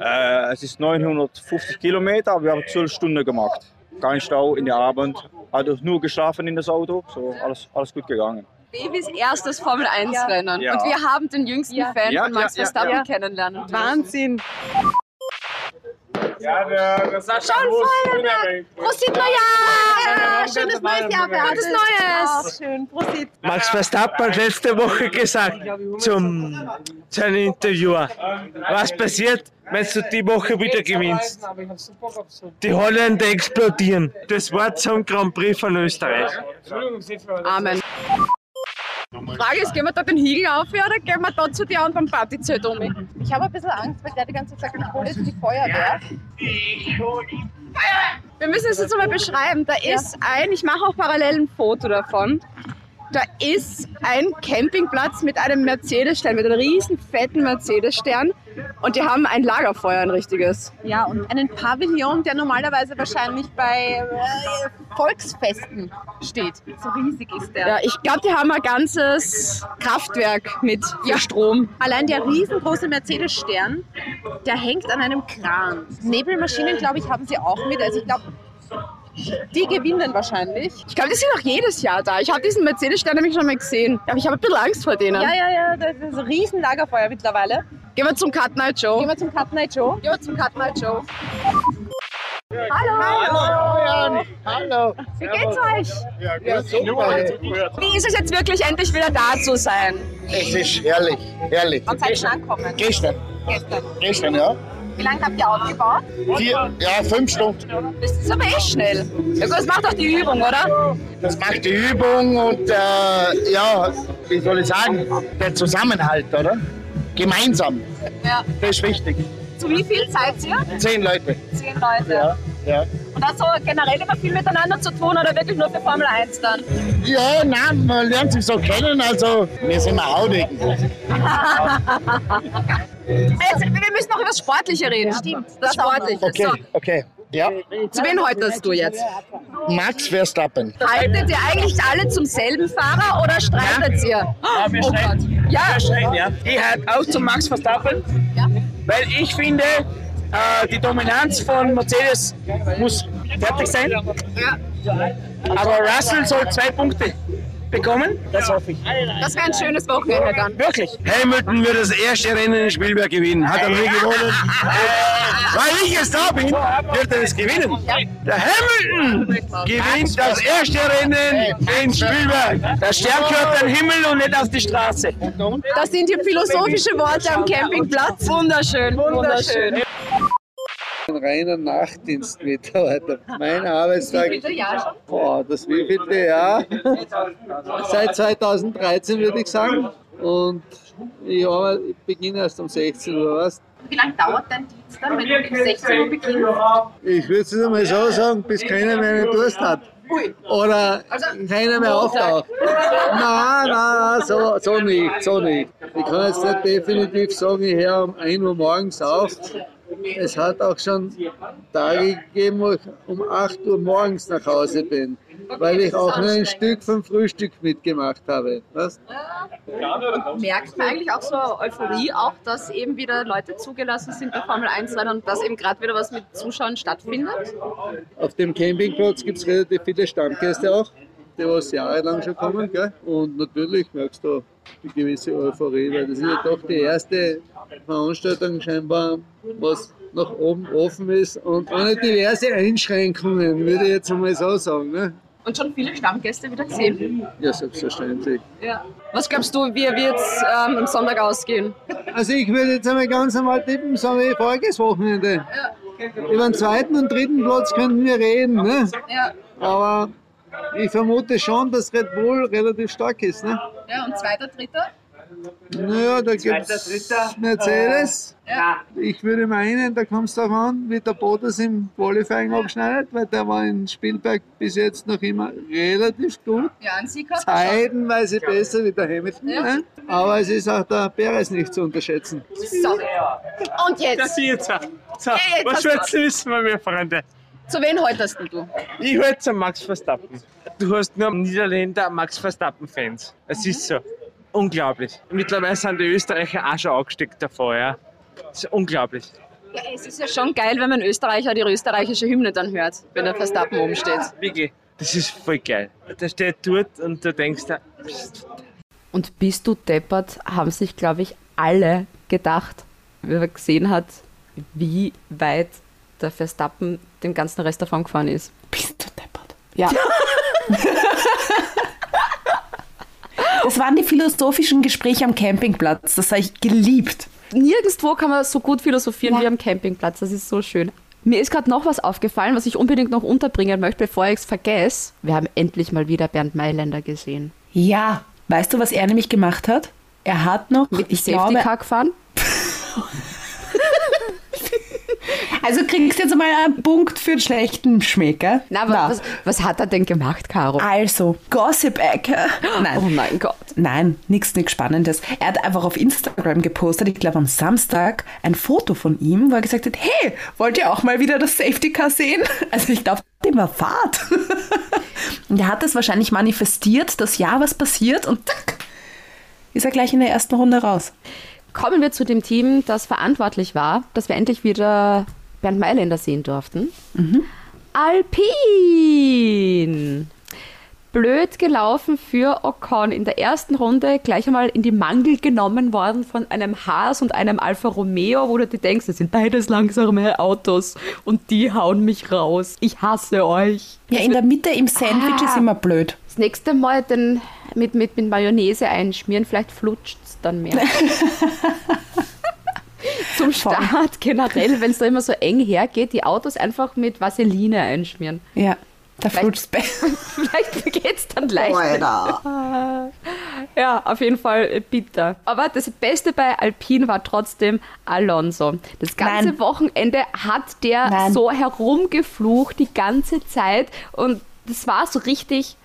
Äh, es ist 950 Kilometer, aber wir haben 12 Stunden gemacht. Kein Stau in der Abend. Hat auch nur geschlafen in das Auto. So, alles, alles gut gegangen. Babys erstes Formel 1 Rennen. Ja. Und wir haben den jüngsten Ja. Fan Ja, von Max Verstappen ja. kennenlernen. Wahnsinn. Ja, der, das hat Schon Feuerwerk. Prosit Neujahr. Schönes neues Jahr. Gutes Neues. schön. Prosit. Max Verstappen hat letzte Woche gesagt zum seinem Interviewer, was passiert, wenn du die Woche wieder gewinnst. Die Holländer explodieren. Das Wort zum Grand Prix von Österreich. Amen. Frage ist, gehen wir da den Hügel auf oder gehen wir da zu dir und beim Partyzelt um? Ich habe ein bisschen Angst, weil der die ganze Zeit sagt, ich hole jetzt die Feuerwehr. Wir müssen es jetzt einmal beschreiben. Da ist ein, ich mache auch parallel ein Foto davon. Da ist ein Campingplatz mit einem Mercedes-Stern, mit einem riesen fetten Mercedes-Stern. Und die haben ein Lagerfeuer, ein richtiges. Ja, und einen Pavillon, der normalerweise wahrscheinlich bei äh, Volksfesten steht. So riesig ist der. Ja, ich glaube, die haben ein ganzes Kraftwerk mit ja. Strom. Allein der riesengroße Mercedes-Stern, der hängt an einem Kran. Nebelmaschinen, glaube ich, haben sie auch mit. Also ich glaube, die gewinnen wahrscheinlich. Ich glaube, die sind auch jedes Jahr da. Ich habe diesen Mercedes-Stern nämlich schon mal gesehen. Aber ich habe ein bisschen Angst vor denen. Ja, ja, ja, das ist ein riesen Lagerfeuer mittlerweile. Gehen wir zum Cut Night Show. Gehen wir zum Cut Night Show. Gehen wir zum Cut Night Show. Hallo! Hallo, Hallo. Wie geht's euch? Ja, super. Wie ist es jetzt wirklich endlich wieder da zu sein? Es ist herrlich, herrlich. Wann seid ihr schon angekommen? Gestern, Gestern. gestern, ja. Wie lange habt ihr aufgebaut? Vier, ja, fünf Stunden. Das ist aber eh schnell. Ja gut, das macht auch die Übung, oder? Das macht die Übung und äh, ja, wie soll ich sagen, der Zusammenhalt, oder? Gemeinsam. Ja. Das ist wichtig. Zu wie viel seid ihr? Zehn Leute. Zehn Leute. Ja, ja. Und hat so generell immer viel miteinander zu tun oder wirklich nur für Formel 1 dann? Ja, nein, man lernt sich so kennen, also wir sind mal Haudegen. *laughs* Jetzt, wir müssen noch über das Sportliche reden. Stimmt. Das Sportliche. Okay, okay. Ja. So, zu wen häutest du jetzt? Max Verstappen. Haltet ihr eigentlich alle zum selben Fahrer oder streitet ihr? Ja, wir Oh Gott. streiten. Ja. Wir streiten, ja. Ich halte auch zu Max Verstappen, weil ich finde, äh, die Dominanz von Mercedes muss fertig sein. Aber Russell soll zwei Punkte bekommen, das hoffe ich. Das wäre ein schönes Wochenende dann. Wirklich. Hamilton wird das erste Rennen in Spielberg gewinnen. Hat er nie gewonnen. *laughs* Weil ich jetzt da bin, wird er es gewinnen. Der Hamilton gewinnt das erste Rennen in Spielberg. Der Stern gehört am Himmel und nicht auf die Straße. Das sind hier philosophische Worte am Campingplatz. Wunderschön, wunderschön. Ein reiner Nachtdienstmitarbeiter. Mein Arbeitstag. Boah, das wievielte Jahr? Seit 2013 würde ich sagen. Und ich, arbeite, ich beginne erst um 16 Uhr. Weißt? Wie lange dauert dein Dienst dann, wenn du um 16 Uhr beginnst? Ich würde es einmal so sagen, bis keiner mehr einen Durst hat. Oder keiner mehr auftaucht. Nein, nein, nein, so, so nicht, so nicht. Ich kann jetzt nicht definitiv sagen, ich höre um 1 Uhr morgens auf. Es hat auch schon Tage gegeben, wo ich um 8 Uhr morgens nach Hause bin, weil ich auch nur ein Stück vom Frühstück mitgemacht habe. Weißt? Und merkt man eigentlich auch so Euphorie, auch dass eben wieder Leute zugelassen sind bei Formel 1 Rennen und dass eben gerade wieder was mit Zuschauern stattfindet? Auf dem Campingplatz gibt es relativ viele Stammgäste auch, die was jahrelang schon kommen. Gell? Und natürlich merkst du eine gewisse Euphorie, weil das ist ja doch die erste Veranstaltung scheinbar, was nach oben offen ist und ohne diverse Einschränkungen, würde ich jetzt einmal so sagen. Ne? Und schon viele Stammgäste wieder gesehen. Ja, selbstverständlich. Ja. Was glaubst du, wie wird es ähm, am Sonntag ausgehen? Also ich würde jetzt einmal ganz normal tippen, so wie voriges Wochenende. Über den zweiten und dritten Platz können wir reden. Ne? Ja. Aber ich vermute schon, dass Red Bull relativ stark ist. Ne? Ja, und zweiter, dritter? Naja, da gibt es Mercedes. Ja. Ich würde meinen, da kommt es darauf an, wie der Bottas im Qualifying abschneidet, weil der war in Spielberg bis jetzt noch immer relativ gut. Ja, ein Sieg hat er schon. Zeitenweise besser wie der Hamilton. Ja. Ne? Aber es ist auch der Perez nicht zu unterschätzen. So. Und jetzt? Das jetzt. So, Ja, jetzt was willst du wissen mir, Freunde? Zu wen haltest denn du? Ich halte zum Max Verstappen. Du hast nur Niederländer Max Verstappen-Fans. Es ist so. Unglaublich. Mittlerweile sind die Österreicher auch schon angesteckt davor, ja. Das ist unglaublich. Ja, es ist ja schon geil, wenn man Österreicher die österreichische Hymne dann hört, wenn der Verstappen oben steht. Wirklich. Das ist voll geil. Der steht dort und du denkst, pst, Und bist du deppert, haben sich, glaube ich, alle gedacht, wie man gesehen hat, wie weit der Verstappen den ganzen Rest davon gefahren ist. Bist du deppert? Ja. *laughs* Das waren die philosophischen Gespräche am Campingplatz. Das habe ich geliebt. Nirgendwo kann man so gut philosophieren wie am Campingplatz. Das ist so schön. Mir ist gerade noch was aufgefallen, was ich unbedingt noch unterbringen möchte, bevor ich es vergesse. Wir haben endlich mal wieder Bernd Mailänder gesehen. Ja, weißt du, was er nämlich gemacht hat? Er hat noch, Mit ich Safety glaube, Car gefahren. *laughs* also kriegst du jetzt mal einen Punkt für den schlechten Schmecker. Na, aber Was, was hat er denn gemacht, Caro? Also, Gossip-Ecke. *gasps* Nein. Oh mein Gott. Nein, nichts nichts Spannendes. Er hat einfach auf Instagram gepostet, ich glaube am Samstag, ein Foto von ihm, wo er gesagt hat, hey, wollt ihr auch mal wieder das Safety Car sehen? *laughs* Also ich glaube, dem war Fahrt. *laughs* Und er hat das wahrscheinlich manifestiert, dass ja was passiert und zack, ist er gleich in der ersten Runde raus. Kommen wir zu dem Team, das verantwortlich war, dass wir endlich wieder Bernd Mailänder sehen durften. Alpin! Blöd gelaufen für Ocon. In der ersten Runde gleich einmal in die Mangel genommen worden von einem Haas und einem Alfa Romeo, wo du dir denkst, das sind beides langsame Autos und die hauen mich raus. Ich hasse euch. Ja, in der Mitte im Sandwich Ah. ist immer blöd. Das nächste Mal den mit, mit, mit Mayonnaise einschmieren, vielleicht flutscht es dann mehr. *laughs* Zum Start generell, wenn es da immer so eng hergeht, die Autos einfach mit Vaseline einschmieren. Ja, da Vielleicht- flutscht *laughs* Vielleicht geht es dann leichter. *laughs* Ja, auf jeden Fall äh, bitter. Aber das Beste bei Alpine war trotzdem Alonso. Das ganze Nein. Wochenende hat der Nein. so herumgeflucht die ganze Zeit und das war so richtig,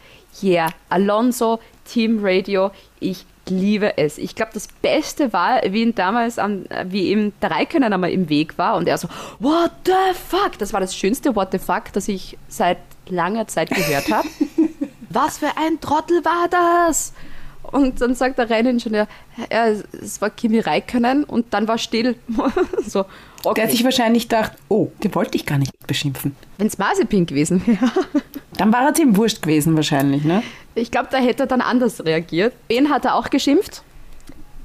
yeah, Alonso, Team Radio, ich liebe es. Ich glaube, das Beste war, wie ihn damals, am, wie ihm der Raikkonen einmal im Weg war und er so, what the fuck? Das war das schönste What the fuck, das ich seit langer Zeit gehört habe. *laughs* Was für ein Trottel war das? Und dann sagt der Renningenieur, ja, es war Kimi Räikkönen und dann war still. *laughs* so, Der okay. hat sich wahrscheinlich gedacht, oh, den wollte ich gar nicht beschimpfen. Wenn es Mazepin gewesen wäre. *laughs* Dann war es ihm wurscht gewesen wahrscheinlich, ne? Ich glaube, da hätte er dann anders reagiert. Wen hat er auch geschimpft?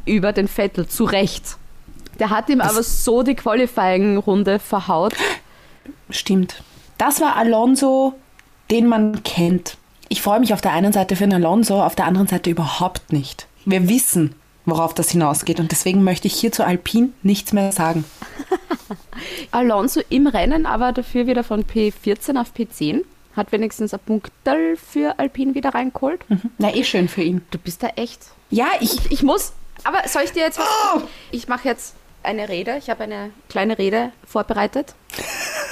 Über den Vettel, zu Recht. Der hat ihm aber so die Qualifying-Runde verhaut. Stimmt. Das war Alonso, den man kennt. Ich freue mich auf der einen Seite für den Alonso, auf der anderen Seite überhaupt nicht. Wir wissen, worauf das hinausgeht und deswegen möchte ich hier zu Alpine nichts mehr sagen. *laughs* Alonso im Rennen, aber dafür wieder von P14 auf P10. Hat wenigstens ein Punktel für Alpine wieder reingeholt. Na, eh schön für ihn. Du bist da echt. Ja, ich. Ich, ich muss. Aber soll ich dir jetzt was. Ich mache jetzt eine Rede. Ich habe eine kleine Rede vorbereitet.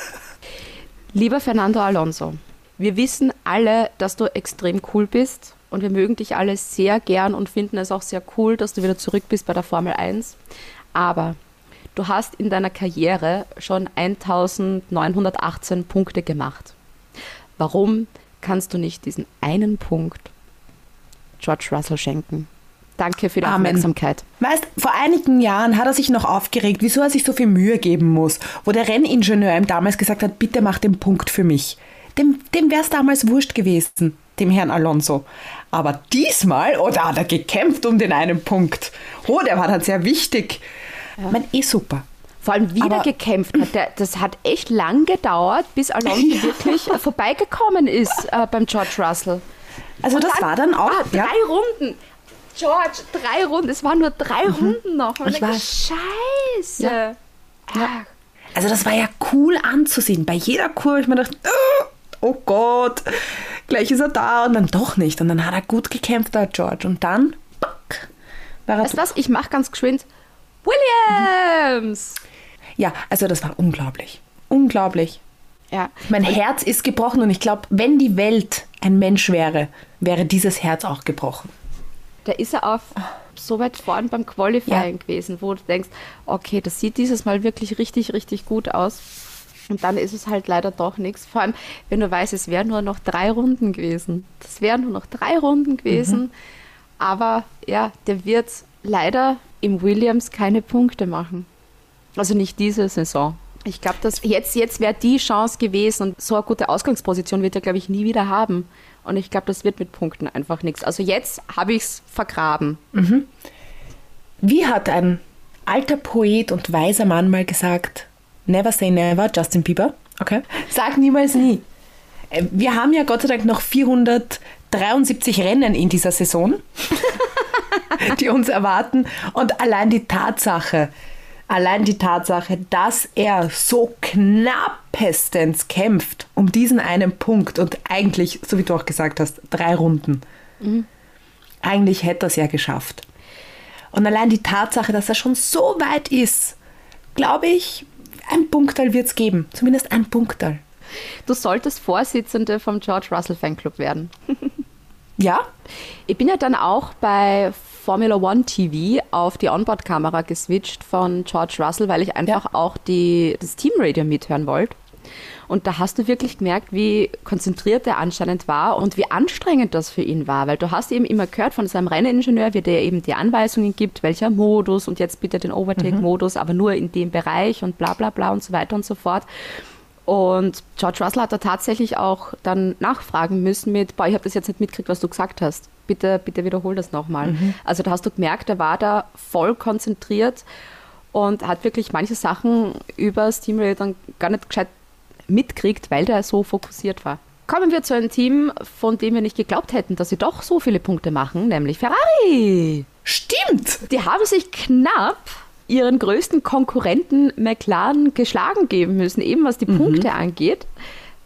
*laughs* Lieber Fernando Alonso, wir wissen alle, dass du extrem cool bist und wir mögen dich alle sehr gern und finden es auch sehr cool, dass du wieder zurück bist bei der Formel 1. Aber du hast in deiner Karriere schon 1918 Punkte gemacht. Warum kannst du nicht diesen einen Punkt George Russell schenken? Danke für die Amen. Aufmerksamkeit. Weißt, vor einigen Jahren hat er sich noch aufgeregt, wieso er sich so viel Mühe geben muss, wo der Renningenieur ihm damals gesagt hat, bitte mach den Punkt für mich. Dem, dem wäre es damals wurscht gewesen, dem Herrn Alonso. Aber diesmal, oh, da hat er gekämpft um den einen Punkt. Oh, der war dann sehr wichtig. Ich mein, eh super. Vor allem wieder Aber- gekämpft hat. Der, das hat echt lang gedauert, bis Alonso *laughs* wirklich äh, vorbeigekommen ist äh, beim George Russell. Also Und das war dann auch- Ah, drei ja. Runden. George, drei Runden. Es waren nur drei Runden noch. Und Ich war scheiße. Ja. Also das war ja cool anzusehen. Bei jeder Kurve ich mir gedacht, oh Gott, gleich ist er da und dann doch nicht. Und dann hat er gut gekämpft, der George. Und dann pack, war er Weißt du was? Ich mache ganz geschwind. Williams! Ja, also das war unglaublich. Unglaublich. Ja. Mein Herz ist gebrochen und ich glaube, wenn die Welt ein Mensch wäre, wäre dieses Herz auch gebrochen. Da ist er auf so weit vorn beim Qualifying gewesen, wo du denkst, okay, das sieht dieses Mal wirklich richtig, richtig gut aus. Und dann ist es halt leider doch nichts. Vor allem, wenn du weißt, es wären nur noch drei Runden gewesen. Das wären nur noch drei Runden gewesen. Aber ja, der wird leider im Williams keine Punkte machen. Also nicht diese Saison. Ich glaube, dass jetzt, jetzt wäre die Chance gewesen und so eine gute Ausgangsposition wird er, glaube ich, nie wieder haben. Und ich glaube, das wird mit Punkten einfach nichts. Also jetzt habe ich es vergraben. Mhm. Wie hat ein alter Poet und weiser Mann mal gesagt, never say never, Justin Bieber, okay? Sag niemals nie. Äh, Wir haben ja Gott sei Dank noch 473 Rennen in dieser Saison, *laughs* die uns erwarten. Und allein die Tatsache, allein die Tatsache, dass er so knappestens kämpft um diesen einen Punkt und eigentlich, so wie du auch gesagt hast, drei Runden. Eigentlich hätte er es ja geschafft. Und allein die Tatsache, dass er schon so weit ist, glaube ich, ein Punktal wird es geben. Zumindest ein Punktal. Du solltest Vorsitzende vom George Russell Fanclub werden. *laughs* Ja? Ich bin ja dann auch bei Formula One TV auf die Onboard-Kamera geswitcht von George Russell, weil ich einfach auch die, das Teamradio mithören wollte. Und da hast du wirklich gemerkt, wie konzentriert er anscheinend war und wie anstrengend das für ihn war. Weil du hast eben immer gehört von seinem Renningenieur, wie der eben die Anweisungen gibt, welcher Modus und jetzt bitte den Overtake-Modus, aber nur in dem Bereich und bla bla bla und so weiter und so fort. Und George Russell hat da tatsächlich auch dann nachfragen müssen mit, boah, ich habe das jetzt nicht mitgekriegt, was du gesagt hast. Bitte, bitte wiederhol das nochmal. Mhm. Also da hast du gemerkt, er war da voll konzentriert und hat wirklich manche Sachen über Steam Radio dann gar nicht gescheit mitkriegt, weil der so fokussiert war. Kommen wir zu einem Team, von dem wir nicht geglaubt hätten, dass sie doch so viele Punkte machen, nämlich Ferrari. Stimmt! Die haben sich knapp ihren größten Konkurrenten McLaren geschlagen geben müssen, eben was die Punkte angeht.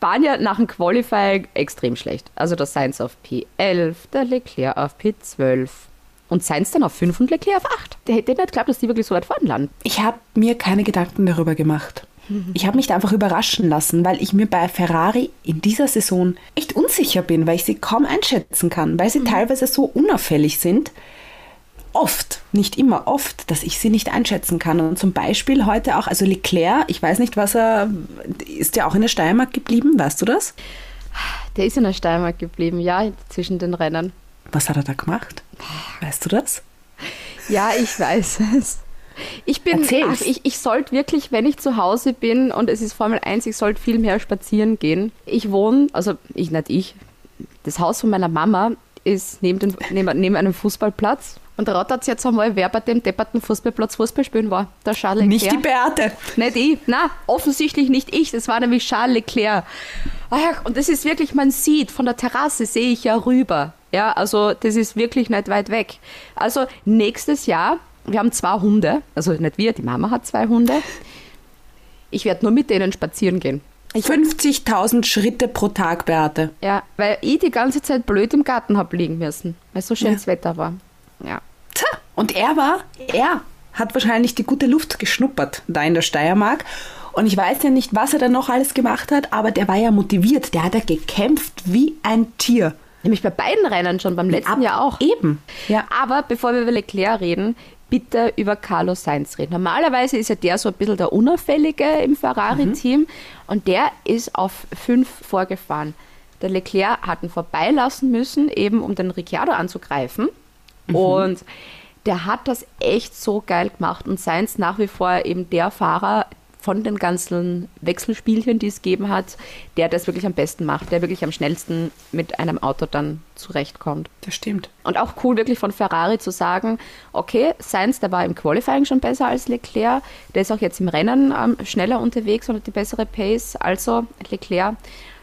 Waren ja nach dem Qualifying extrem schlecht. Also der Sainz auf P11, der Leclerc auf P12 und Sainz dann auf 5 und Leclerc auf 8. Der hätte nicht geglaubt, dass die wirklich so weit vorne landen. Ich habe mir keine Gedanken darüber gemacht. Ich habe mich da einfach überraschen lassen, weil ich mir bei Ferrari in dieser Saison echt unsicher bin, weil ich sie kaum einschätzen kann, weil sie teilweise so unauffällig sind. Oft, nicht immer, oft, dass ich sie nicht einschätzen kann. Und zum Beispiel heute auch, also Leclerc, ich weiß nicht, was er, ist der auch in der Steiermark geblieben, weißt du das? Der ist in der Steiermark geblieben, ja, zwischen den Rennen. Was hat er da gemacht? Weißt du das? Ja, ich weiß es. Ich bin, Erzähl's. ich, ich sollte wirklich, wenn ich zu Hause bin und es ist Formel 1, ich sollte viel mehr spazieren gehen. Ich wohne, also ich nicht ich, das Haus von meiner Mama ist neben, den, neben, neben einem Fußballplatz. Und rattert jetzt einmal, wer bei dem depperten Fußballplatz Fußball spielen war. Der Charles Leclerc. Nicht die Beate. Nicht ich. Na, offensichtlich nicht ich. Das war nämlich Charles Leclerc. Ach, und das ist wirklich, man sieht, von der Terrasse sehe ich ja rüber. Ja, also das ist wirklich nicht weit weg. Also nächstes Jahr, wir haben zwei Hunde. Also nicht wir, die Mama hat zwei Hunde. Ich werde nur mit denen spazieren gehen. 50.000 Schritte pro Tag, Beate. Ja, weil ich die ganze Zeit blöd im Garten habe liegen müssen, weil so schönes Wetter war. Ja. Tja, und er war, er hat wahrscheinlich die gute Luft geschnuppert da in der Steiermark. Und ich weiß ja nicht, was er dann noch alles gemacht hat, aber der war ja motiviert. Der hat ja gekämpft wie ein Tier. Nämlich bei beiden Rennen schon, beim letzten Jahr auch. Eben. Ja. Aber bevor wir über Leclerc reden, bitte über Carlos Sainz reden. Normalerweise ist ja der so ein bisschen der Unauffällige im Ferrari-Team und der ist auf fünf vorgefahren. Der Leclerc hat ihn vorbeilassen müssen, eben um den Ricciardo anzugreifen. Und der hat das echt so geil gemacht und Sainz nach wie vor eben der Fahrer, von den ganzen Wechselspielchen, die es gegeben hat, der das wirklich am besten macht, der wirklich am schnellsten mit einem Auto dann zurechtkommt. Das stimmt. Und auch cool wirklich von Ferrari zu sagen, okay, Sainz, der war im Qualifying schon besser als Leclerc, der ist auch jetzt im Rennen ähm, schneller unterwegs und hat die bessere Pace, also Leclerc,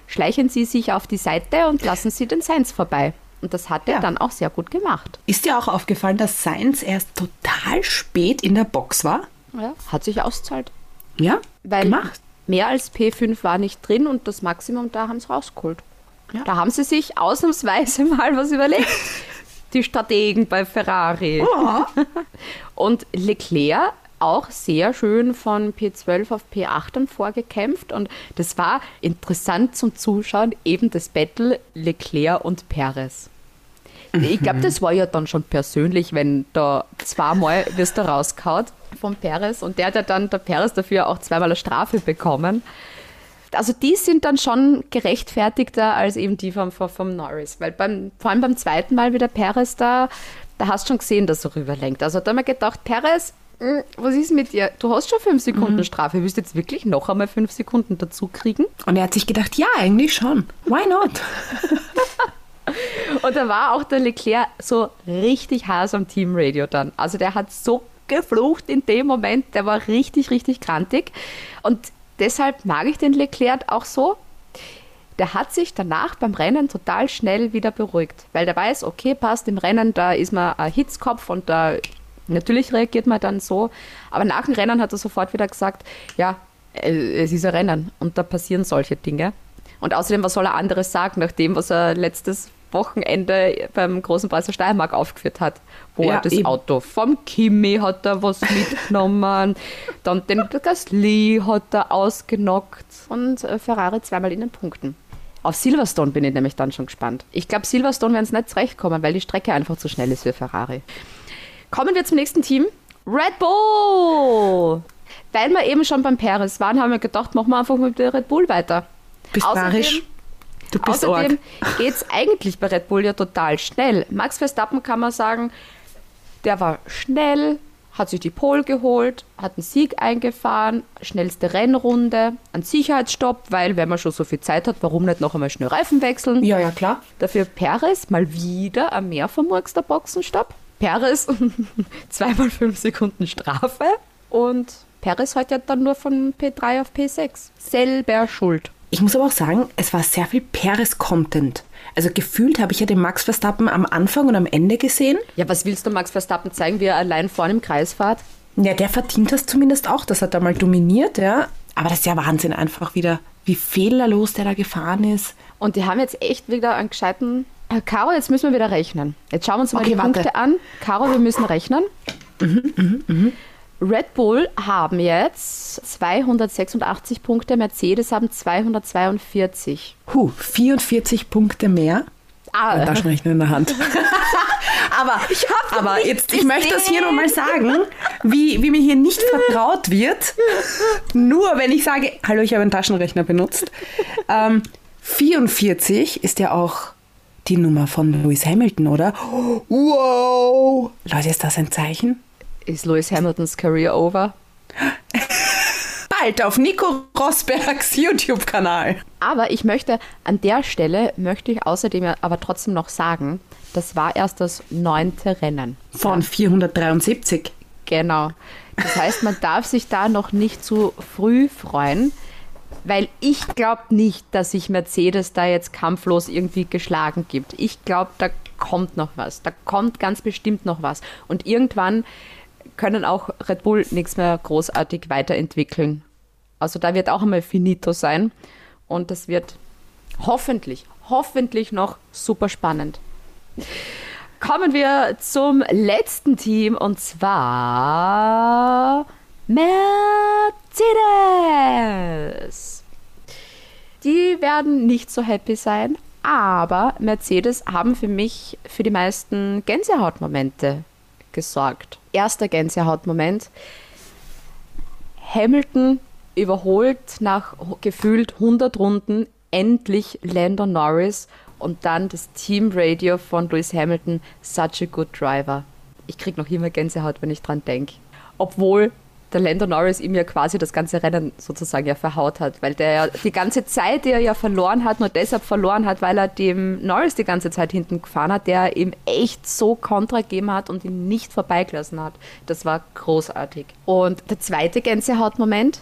schleichen Sie sich auf die Seite und lassen Sie den Sainz vorbei. Und das hat er dann auch sehr gut gemacht. Ist dir auch aufgefallen, dass Sainz erst total spät in der Box war? Ja, hat sich auszahlt. Ja, Weil gemacht. mehr als P5 war nicht drin und das Maximum, da haben sie rausgeholt. Da haben sie sich ausnahmsweise *laughs* mal was überlegt. Die Strategen bei Ferrari. *laughs* Und Leclerc auch sehr schön von P12 auf P8 dann vorgekämpft und das war interessant zum Zuschauen, eben das Battle Leclerc und Perez. Ich glaube, *laughs* das war ja dann schon persönlich, wenn da zweimal wirst du rauskaut von Perez und der hat ja dann, der Perez dafür auch zweimal eine Strafe bekommen. Also die sind dann schon gerechtfertigter als eben die vom, vom, Norris, weil beim, vor allem beim zweiten Mal wieder Perez da, da hast du schon gesehen, dass er rüberlenkt. Also da haben wir gedacht, Perez, mh, was ist mit dir? Du hast schon fünf Sekunden Strafe, willst du jetzt wirklich noch einmal fünf Sekunden dazu kriegen? Und er hat sich gedacht, ja, eigentlich schon. Why not? *laughs* Und da war auch der Leclerc so richtig heiß am Teamradio dann. Also der hat so geflucht in dem Moment, der war richtig, richtig krantig. Und deshalb mag ich den Leclerc auch so. Der hat sich danach beim Rennen total schnell wieder beruhigt, weil der weiß, okay, passt im Rennen, da ist man ein Hitzkopf und da natürlich reagiert man dann so. Aber nach dem Rennen hat er sofort wieder gesagt, ja, äh, es ist ein Rennen und da passieren solche Dinge. Und außerdem, was soll er anderes sagen, nach dem, was er letztes Wochenende beim Großen Preis der Steiermark aufgeführt hat, wo Ja, er das eben. Auto vom Kimi hat er was *laughs* mitgenommen, dann den Gasly hat er ausgenockt und äh, Ferrari zweimal in den Punkten. Auf Silverstone bin ich nämlich dann schon gespannt. Ich glaube, Silverstone werden es nicht zurechtkommen, weil die Strecke einfach zu schnell ist für Ferrari. Kommen wir zum nächsten Team. Red Bull! Weil wir eben schon beim Perez waren, haben wir gedacht, machen wir einfach mit der Red Bull weiter. Bist narrisch. Du bist Außerdem geht es eigentlich bei Red Bull ja total schnell. Max Verstappen kann man sagen, der war schnell, hat sich die Pole geholt, hat einen Sieg eingefahren, schnellste Rennrunde, einen Sicherheitsstopp, weil wenn man schon so viel Zeit hat, warum nicht noch einmal schnell Reifen wechseln? Ja, ja, klar. Dafür Perez mal wieder ein mehr vermurkster Boxenstopp. Perez *laughs* zweimal fünf Sekunden Strafe und Perez hat ja dann nur von P3 auf P6. Selber schuld. Ich muss aber auch sagen, es war sehr viel Perez-Content. Also gefühlt habe ich ja den Max Verstappen am Anfang und am Ende gesehen. Ja, was willst du Max Verstappen zeigen, wie er allein vorne im Kreis fährt? Ja, der verdient das zumindest auch. Das hat er mal dominiert, ja. Aber das ist ja Wahnsinn einfach wieder, wie fehlerlos der da gefahren ist. Und die haben jetzt echt wieder einen gescheiten. Äh, Caro, jetzt müssen wir wieder rechnen. Jetzt schauen wir uns mal Okay, die warte. Punkte an. Caro, wir müssen rechnen. Mhm, Red Bull haben jetzt 286 Punkte, Mercedes haben 242. Huh, 44 Punkte mehr. Ah. Ein Taschenrechner in der Hand. *laughs* aber aber jetzt, ich möchte das hier nochmal sagen, wie, wie mir hier nicht vertraut wird, nur wenn ich sage, hallo, ich habe einen Taschenrechner benutzt. Ähm, 44 ist ja auch die Nummer von Lewis Hamilton, oder? Wow! Leute, ist das ein Zeichen? Ist Lewis Hamiltons Career over? *laughs* Bald auf Nico Rosbergs YouTube-Kanal. Aber ich möchte an der Stelle, möchte ich außerdem aber trotzdem noch sagen, das war erst das neunte Rennen. Von 473. Genau. Das heißt, man darf sich da noch nicht zu früh freuen, weil ich glaube nicht, dass sich Mercedes da jetzt kampflos irgendwie geschlagen gibt. Ich glaube, da kommt noch was. Da kommt ganz bestimmt noch was. Und irgendwann können auch Red Bull nichts mehr großartig weiterentwickeln. Also da wird auch einmal finito sein. Und das wird hoffentlich, hoffentlich noch super spannend. Kommen wir zum letzten Team und zwar Mercedes. Die werden nicht so happy sein, aber Mercedes haben für mich für die meisten Gänsehautmomente gesorgt. Erster Gänsehautmoment. Hamilton überholt nach gefühlt 100 Runden endlich Lando Norris und dann das Teamradio von Lewis Hamilton, such a good driver. Ich krieg noch immer Gänsehaut, wenn ich dran denke. Obwohl der Lando Norris ihm ja quasi das ganze Rennen sozusagen ja verhaut hat, weil der ja die ganze Zeit, die er ja verloren hat, nur deshalb verloren hat, weil er dem Norris die ganze Zeit hinten gefahren hat, der ihm echt so Kontra gegeben hat und ihn nicht vorbeigelassen hat. Das war großartig. Und der zweite Gänsehautmoment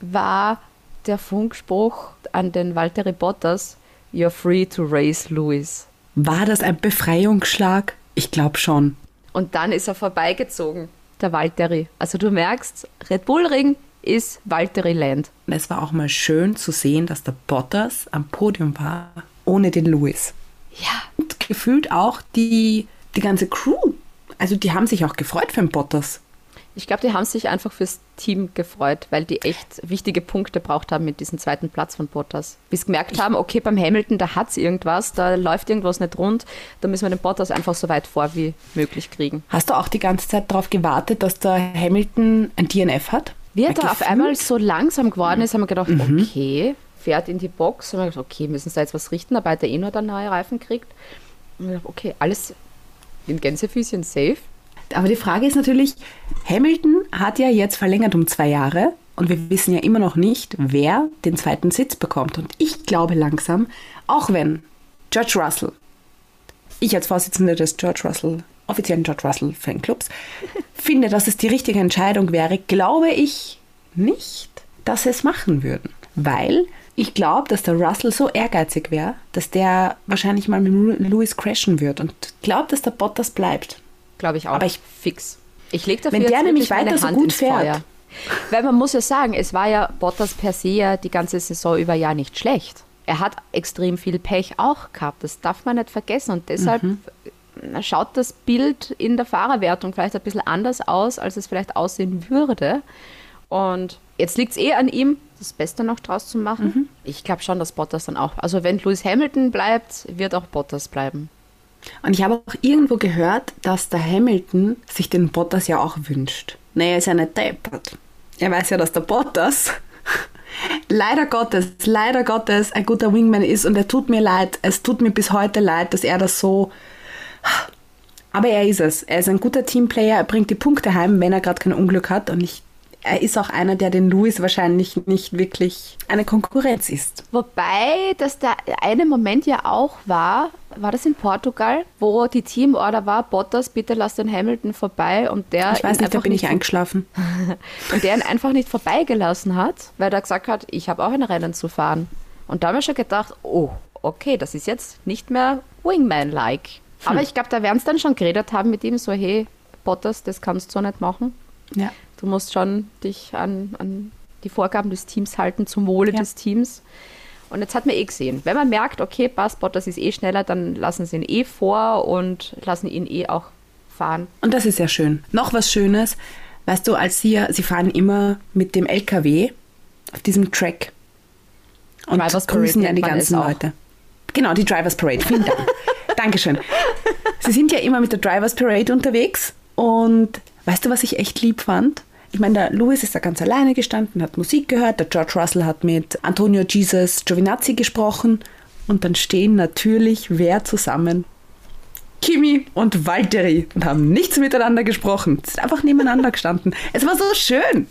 war der Funkspruch an den Valtteri Bottas, You're free to race Lewis. War das ein Befreiungsschlag? Ich glaube schon. Und dann ist er vorbeigezogen, der Valtteri. Also du merkst, Red Bull Ring ist Valtteri Land. Es war auch mal schön zu sehen, dass der Bottas am Podium war, ohne den Lewis. Ja. Und gefühlt auch die, die ganze Crew. Also die haben sich auch gefreut für den Bottas. Ich glaube, die haben sich einfach fürs Team gefreut, weil die echt wichtige Punkte braucht haben mit diesem zweiten Platz von Bottas. Bis gemerkt haben, okay, beim Hamilton, da hat es irgendwas, da läuft irgendwas nicht rund, da müssen wir den Bottas einfach so weit vor wie möglich kriegen. Hast du auch die ganze Zeit darauf gewartet, dass der Hamilton ein DNF hat? Wie er da auf einmal so langsam geworden ist, haben wir gedacht, Mhm. okay, fährt in die Box. Haben wir gedacht, okay, müssen sie da jetzt was richten, aber er eh nur dann neue Reifen kriegt. Und wir gedacht, okay, alles in Gänsefüßchen safe. Aber die Frage ist natürlich, Hamilton hat ja jetzt verlängert um zwei Jahre und wir wissen ja immer noch nicht, wer den zweiten Sitz bekommt. Und ich glaube langsam, auch wenn George Russell, ich als Vorsitzende des George Russell, offiziellen George Russell Fanclubs, *laughs* finde, dass es die richtige Entscheidung wäre, glaube ich nicht, dass sie es machen würden. Weil ich glaube, dass der Russell so ehrgeizig wäre, dass der wahrscheinlich mal mit Lewis crashen wird und glaube, dass der Bottas bleibt. Glaube ich auch. Aber ich fix. Ich lege dafür Wenn der nämlich weiter so gut ins fährt. Feuer. Weil man muss ja sagen, es war ja Bottas per se ja die ganze Saison über ja nicht schlecht. Er hat extrem viel Pech auch gehabt. Das darf man nicht vergessen. Und deshalb Mhm. schaut das Bild in der Fahrerwertung vielleicht ein bisschen anders aus, als es vielleicht aussehen würde. Und jetzt liegt es eh an ihm, das Beste noch draus zu machen. Mhm. Ich glaube schon, dass Bottas dann auch. Also wenn Lewis Hamilton bleibt, wird auch Bottas bleiben. Und ich habe auch irgendwo gehört, dass der Hamilton sich den Bottas ja auch wünscht. Naja, ist ja nicht deppert. Er weiß ja, dass der Bottas *laughs* leider Gottes, leider Gottes ein guter Wingman ist und er tut mir leid. Es tut mir bis heute leid, dass er das so. Aber er ist es. Er ist ein guter Teamplayer, er bringt die Punkte heim, wenn er gerade kein Unglück hat. Und ich, er ist auch einer, der den Lewis wahrscheinlich nicht wirklich eine Konkurrenz ist. Wobei, dass der eine Moment ja auch war, war das in Portugal, wo die Teamorder war, Bottas, bitte lass den Hamilton vorbei und der Ich weiß nicht, da bin ich vor- eingeschlafen. *laughs* und der ihn einfach nicht vorbeigelassen hat, weil er gesagt hat, ich habe auch ein Rennen zu fahren. Und da haben wir schon gedacht, oh, okay, das ist jetzt nicht mehr Wingman-like. Aber Hm. ich glaube, da werden es dann schon geredet haben mit ihm, so, hey, Bottas, das kannst du so nicht machen. Ja. Du musst schon dich an, an die Vorgaben des Teams halten, zum Wohle des Teams. Und jetzt hat man eh gesehen, wenn man merkt, okay, passt, Bottas ist eh schneller, dann lassen sie ihn eh vor und lassen ihn eh auch fahren. Und das ist ja schön. Noch was Schönes, weißt du, als sie, sie fahren immer mit dem LKW auf diesem Track und Drivers Parade grüßen ja die ganzen. Leute. Genau, die Drivers Parade. Vielen Dank. *laughs* Dankeschön. Sie sind ja immer mit der Drivers Parade unterwegs und weißt du, was ich echt lieb fand? Ich meine, der Louis ist da ganz alleine gestanden, hat Musik gehört, der George Russell hat mit Antonio Jesus Giovinazzi gesprochen und dann stehen natürlich wer zusammen? Kimi und Valtteri und haben nichts miteinander gesprochen. Sie sind einfach nebeneinander gestanden. *laughs* Es war so schön.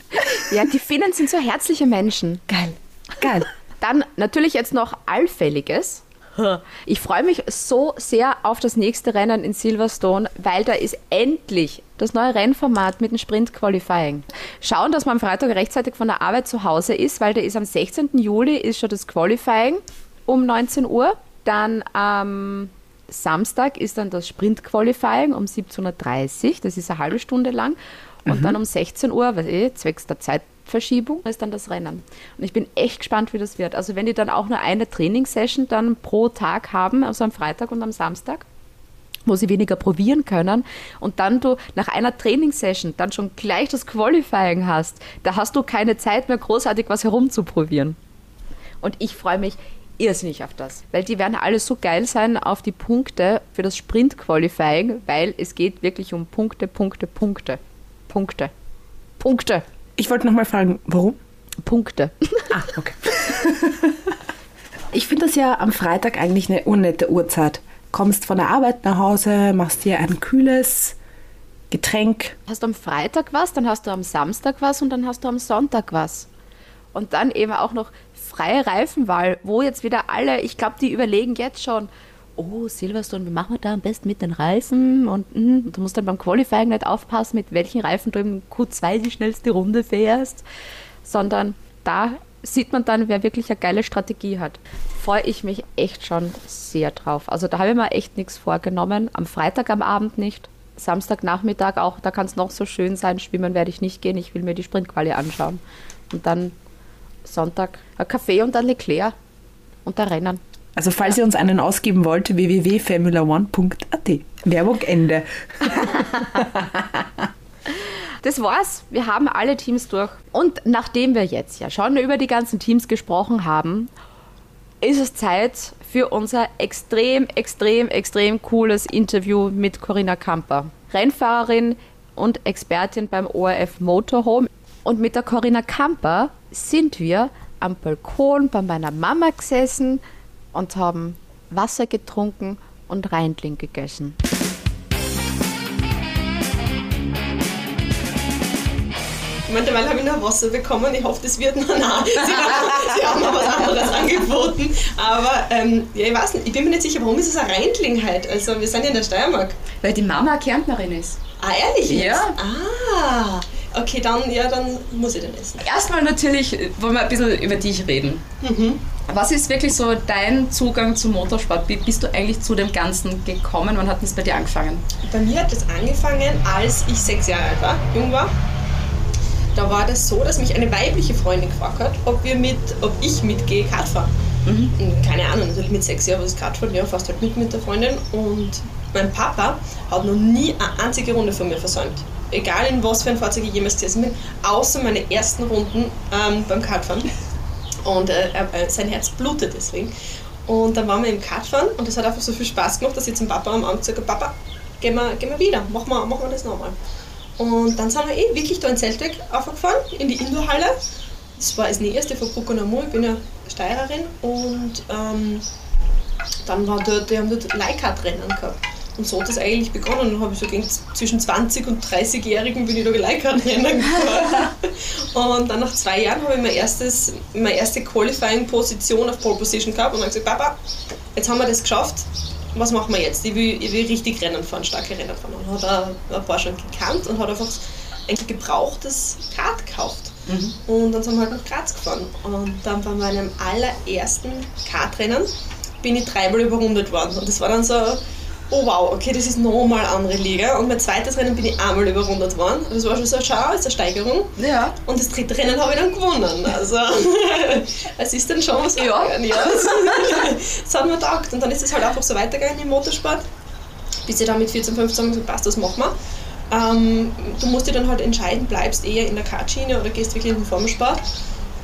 Ja, die Finnen sind so herzliche Menschen. Geil. Geil. Dann natürlich jetzt noch Allfälliges. *laughs* Ich freue mich so sehr auf das nächste Rennen in Silverstone, weil da ist endlich das neue Rennformat mit dem Sprint Qualifying. Schauen, dass man am Freitag rechtzeitig von der Arbeit zu Hause ist, weil da ist am 16. Juli ist schon das Qualifying um 19 Uhr. Dann am Samstag ist dann das Sprint Qualifying um 17.30 Uhr. Das ist eine halbe Stunde lang. Und Mhm. dann um 16 Uhr, weil eh, zwecks der Zeitverschiebung, ist dann das Rennen. Und ich bin echt gespannt, wie das wird. Also wenn die dann auch nur eine Trainingssession dann pro Tag haben, also am Freitag und am Samstag, wo sie weniger probieren können und dann du nach einer Trainingssession dann schon gleich das Qualifying hast, da hast du keine Zeit mehr großartig was herumzuprobieren. Und ich freue mich irrsinnig auf das, weil die werden alle so geil sein auf die Punkte für das Sprint-Qualifying, weil es geht wirklich um Punkte, Punkte, Punkte. Punkte. Punkte. Ich wollte nochmal fragen, warum? Punkte. Ah, okay. Ich finde das ja am Freitag eigentlich eine unnette Uhrzeit. Kommst von der Arbeit nach Hause, machst dir ein kühles Getränk. Hast du am Freitag was, dann hast du am Samstag was und dann hast du am Sonntag was. Und dann eben auch noch freie Reifenwahl, wo jetzt wieder alle, ich glaube, die überlegen jetzt schon, oh, Silverstone, wie machen wir da am besten mit den Reifen? Und mm, du musst dann beim Qualifying nicht aufpassen, mit welchen Reifen du im Q2 die schnellste Runde fährst, sondern da sieht man dann, wer wirklich eine geile Strategie hat. Freue ich mich echt schon sehr drauf. Also da habe ich mir echt nichts vorgenommen. Am Freitag am Abend nicht. Samstagnachmittag auch, da kann es noch so schön sein. Schwimmen werde ich nicht gehen. Ich will mir die Sprintquali anschauen. Und dann Sonntag ein Kaffee und ein Leclerc und ein Rennen. Also falls ihr uns einen ausgeben wollt, www.formula1.at. Werbung Ende. *laughs* Das war's. Wir haben alle Teams durch. Und nachdem wir jetzt ja schon über die ganzen Teams gesprochen haben, ist es Zeit für unser extrem, extrem, extrem cooles Interview mit Corinna Kamper. Rennfahrerin und Expertin beim ORF Motorhome. Und mit der Corinna Kamper sind wir am Balkon bei meiner Mama gesessen und haben Wasser getrunken und Reindling gegessen. Mittlerweile habe ich noch Wasser bekommen. Ich hoffe, das wird noch nah. *laughs* Sie, haben- Sie haben mir was anderes angeboten. Aber ähm, ja, ich weiß nicht, ich bin mir nicht sicher, warum ist es ein Reindling halt? Also wir sind ja in der Steiermark. Weil die Mama eine Kärntnerin ist. Ah, ehrlich? jetzt? Ja. Ah, okay, dann, ja, dann muss ich den essen. Erstmal natürlich äh, wollen wir ein bisschen über dich reden. Mhm. Was ist wirklich so dein Zugang zum Motorsport? Wie bist du eigentlich zu dem Ganzen gekommen? Wann hat es bei dir angefangen? Bei mir hat das angefangen, als ich sechs Jahre alt war, jung war. Da war das so, dass mich eine weibliche Freundin gefragt hat, ob, wir mit, ob ich mitgehe Kart fahren. Und Keine Ahnung, natürlich mit sechs Jahren was ist Kartfahren, ja, fast halt mit mit der Freundin. Und mein Papa hat noch nie eine einzige Runde von mir versäumt. Egal in was für ein Fahrzeug ich jemals gesessen bin, außer meine ersten Runden ähm, beim Kartfahren. Und äh, äh, sein Herz blutet deswegen. Und dann waren wir im Kartfahren und es hat einfach so viel Spaß gemacht, dass ich zum Papa am Abend gesagt habe, Papa, gehen wir, gehen wir wieder, machen wir, machen wir das nochmal. Und dann sind wir eh wirklich da in Zeltweg aufgefahren, in die Indoorhalle. Das war das Nächste von Bruck und Amur, ich bin ja Steirerin. Und ähm, dann war dort, die haben dort Leihkart-Rennen gehabt. Und so hat das eigentlich begonnen. Dann habe ich so gegen zwischen 20 und 30-Jährigen bin ich da Leihkart-Rennen gefahren. *laughs* und dann nach zwei Jahren habe ich mein erstes, meine erste Qualifying-Position auf Pole Position gehabt und dann gesagt, Papa, jetzt haben wir das geschafft, was machen wir jetzt? Ich will, ich will richtig Rennen fahren, starke Rennen fahren. Und hat er ein paar schon gekannt und hat einfach ein gebrauchtes Kart gekauft. Und dann sind wir halt nach Graz gefahren. Und dann bei meinem allerersten Kartrennen bin ich dreimal überrundet worden. Und das war dann so, oh wow, okay, das ist nochmal eine andere Liga. Und mein zweites Rennen bin ich einmal überrundet worden. Das war schon so, schau, ist eine Steigerung. Ja. Und das dritte Rennen habe ich dann gewonnen. Also, *laughs* es ist dann schon was Ja. gegangen, ja. *laughs* Das hat mir gedacht. Und dann ist es halt einfach so weitergegangen im Motorsport. Bis ich dann mit 14, 15 haben gesagt, passt, das machen wir. Ähm, du musst dir dann halt entscheiden, bleibst eher in der Kartschiene oder gehst wirklich in den Formelsport.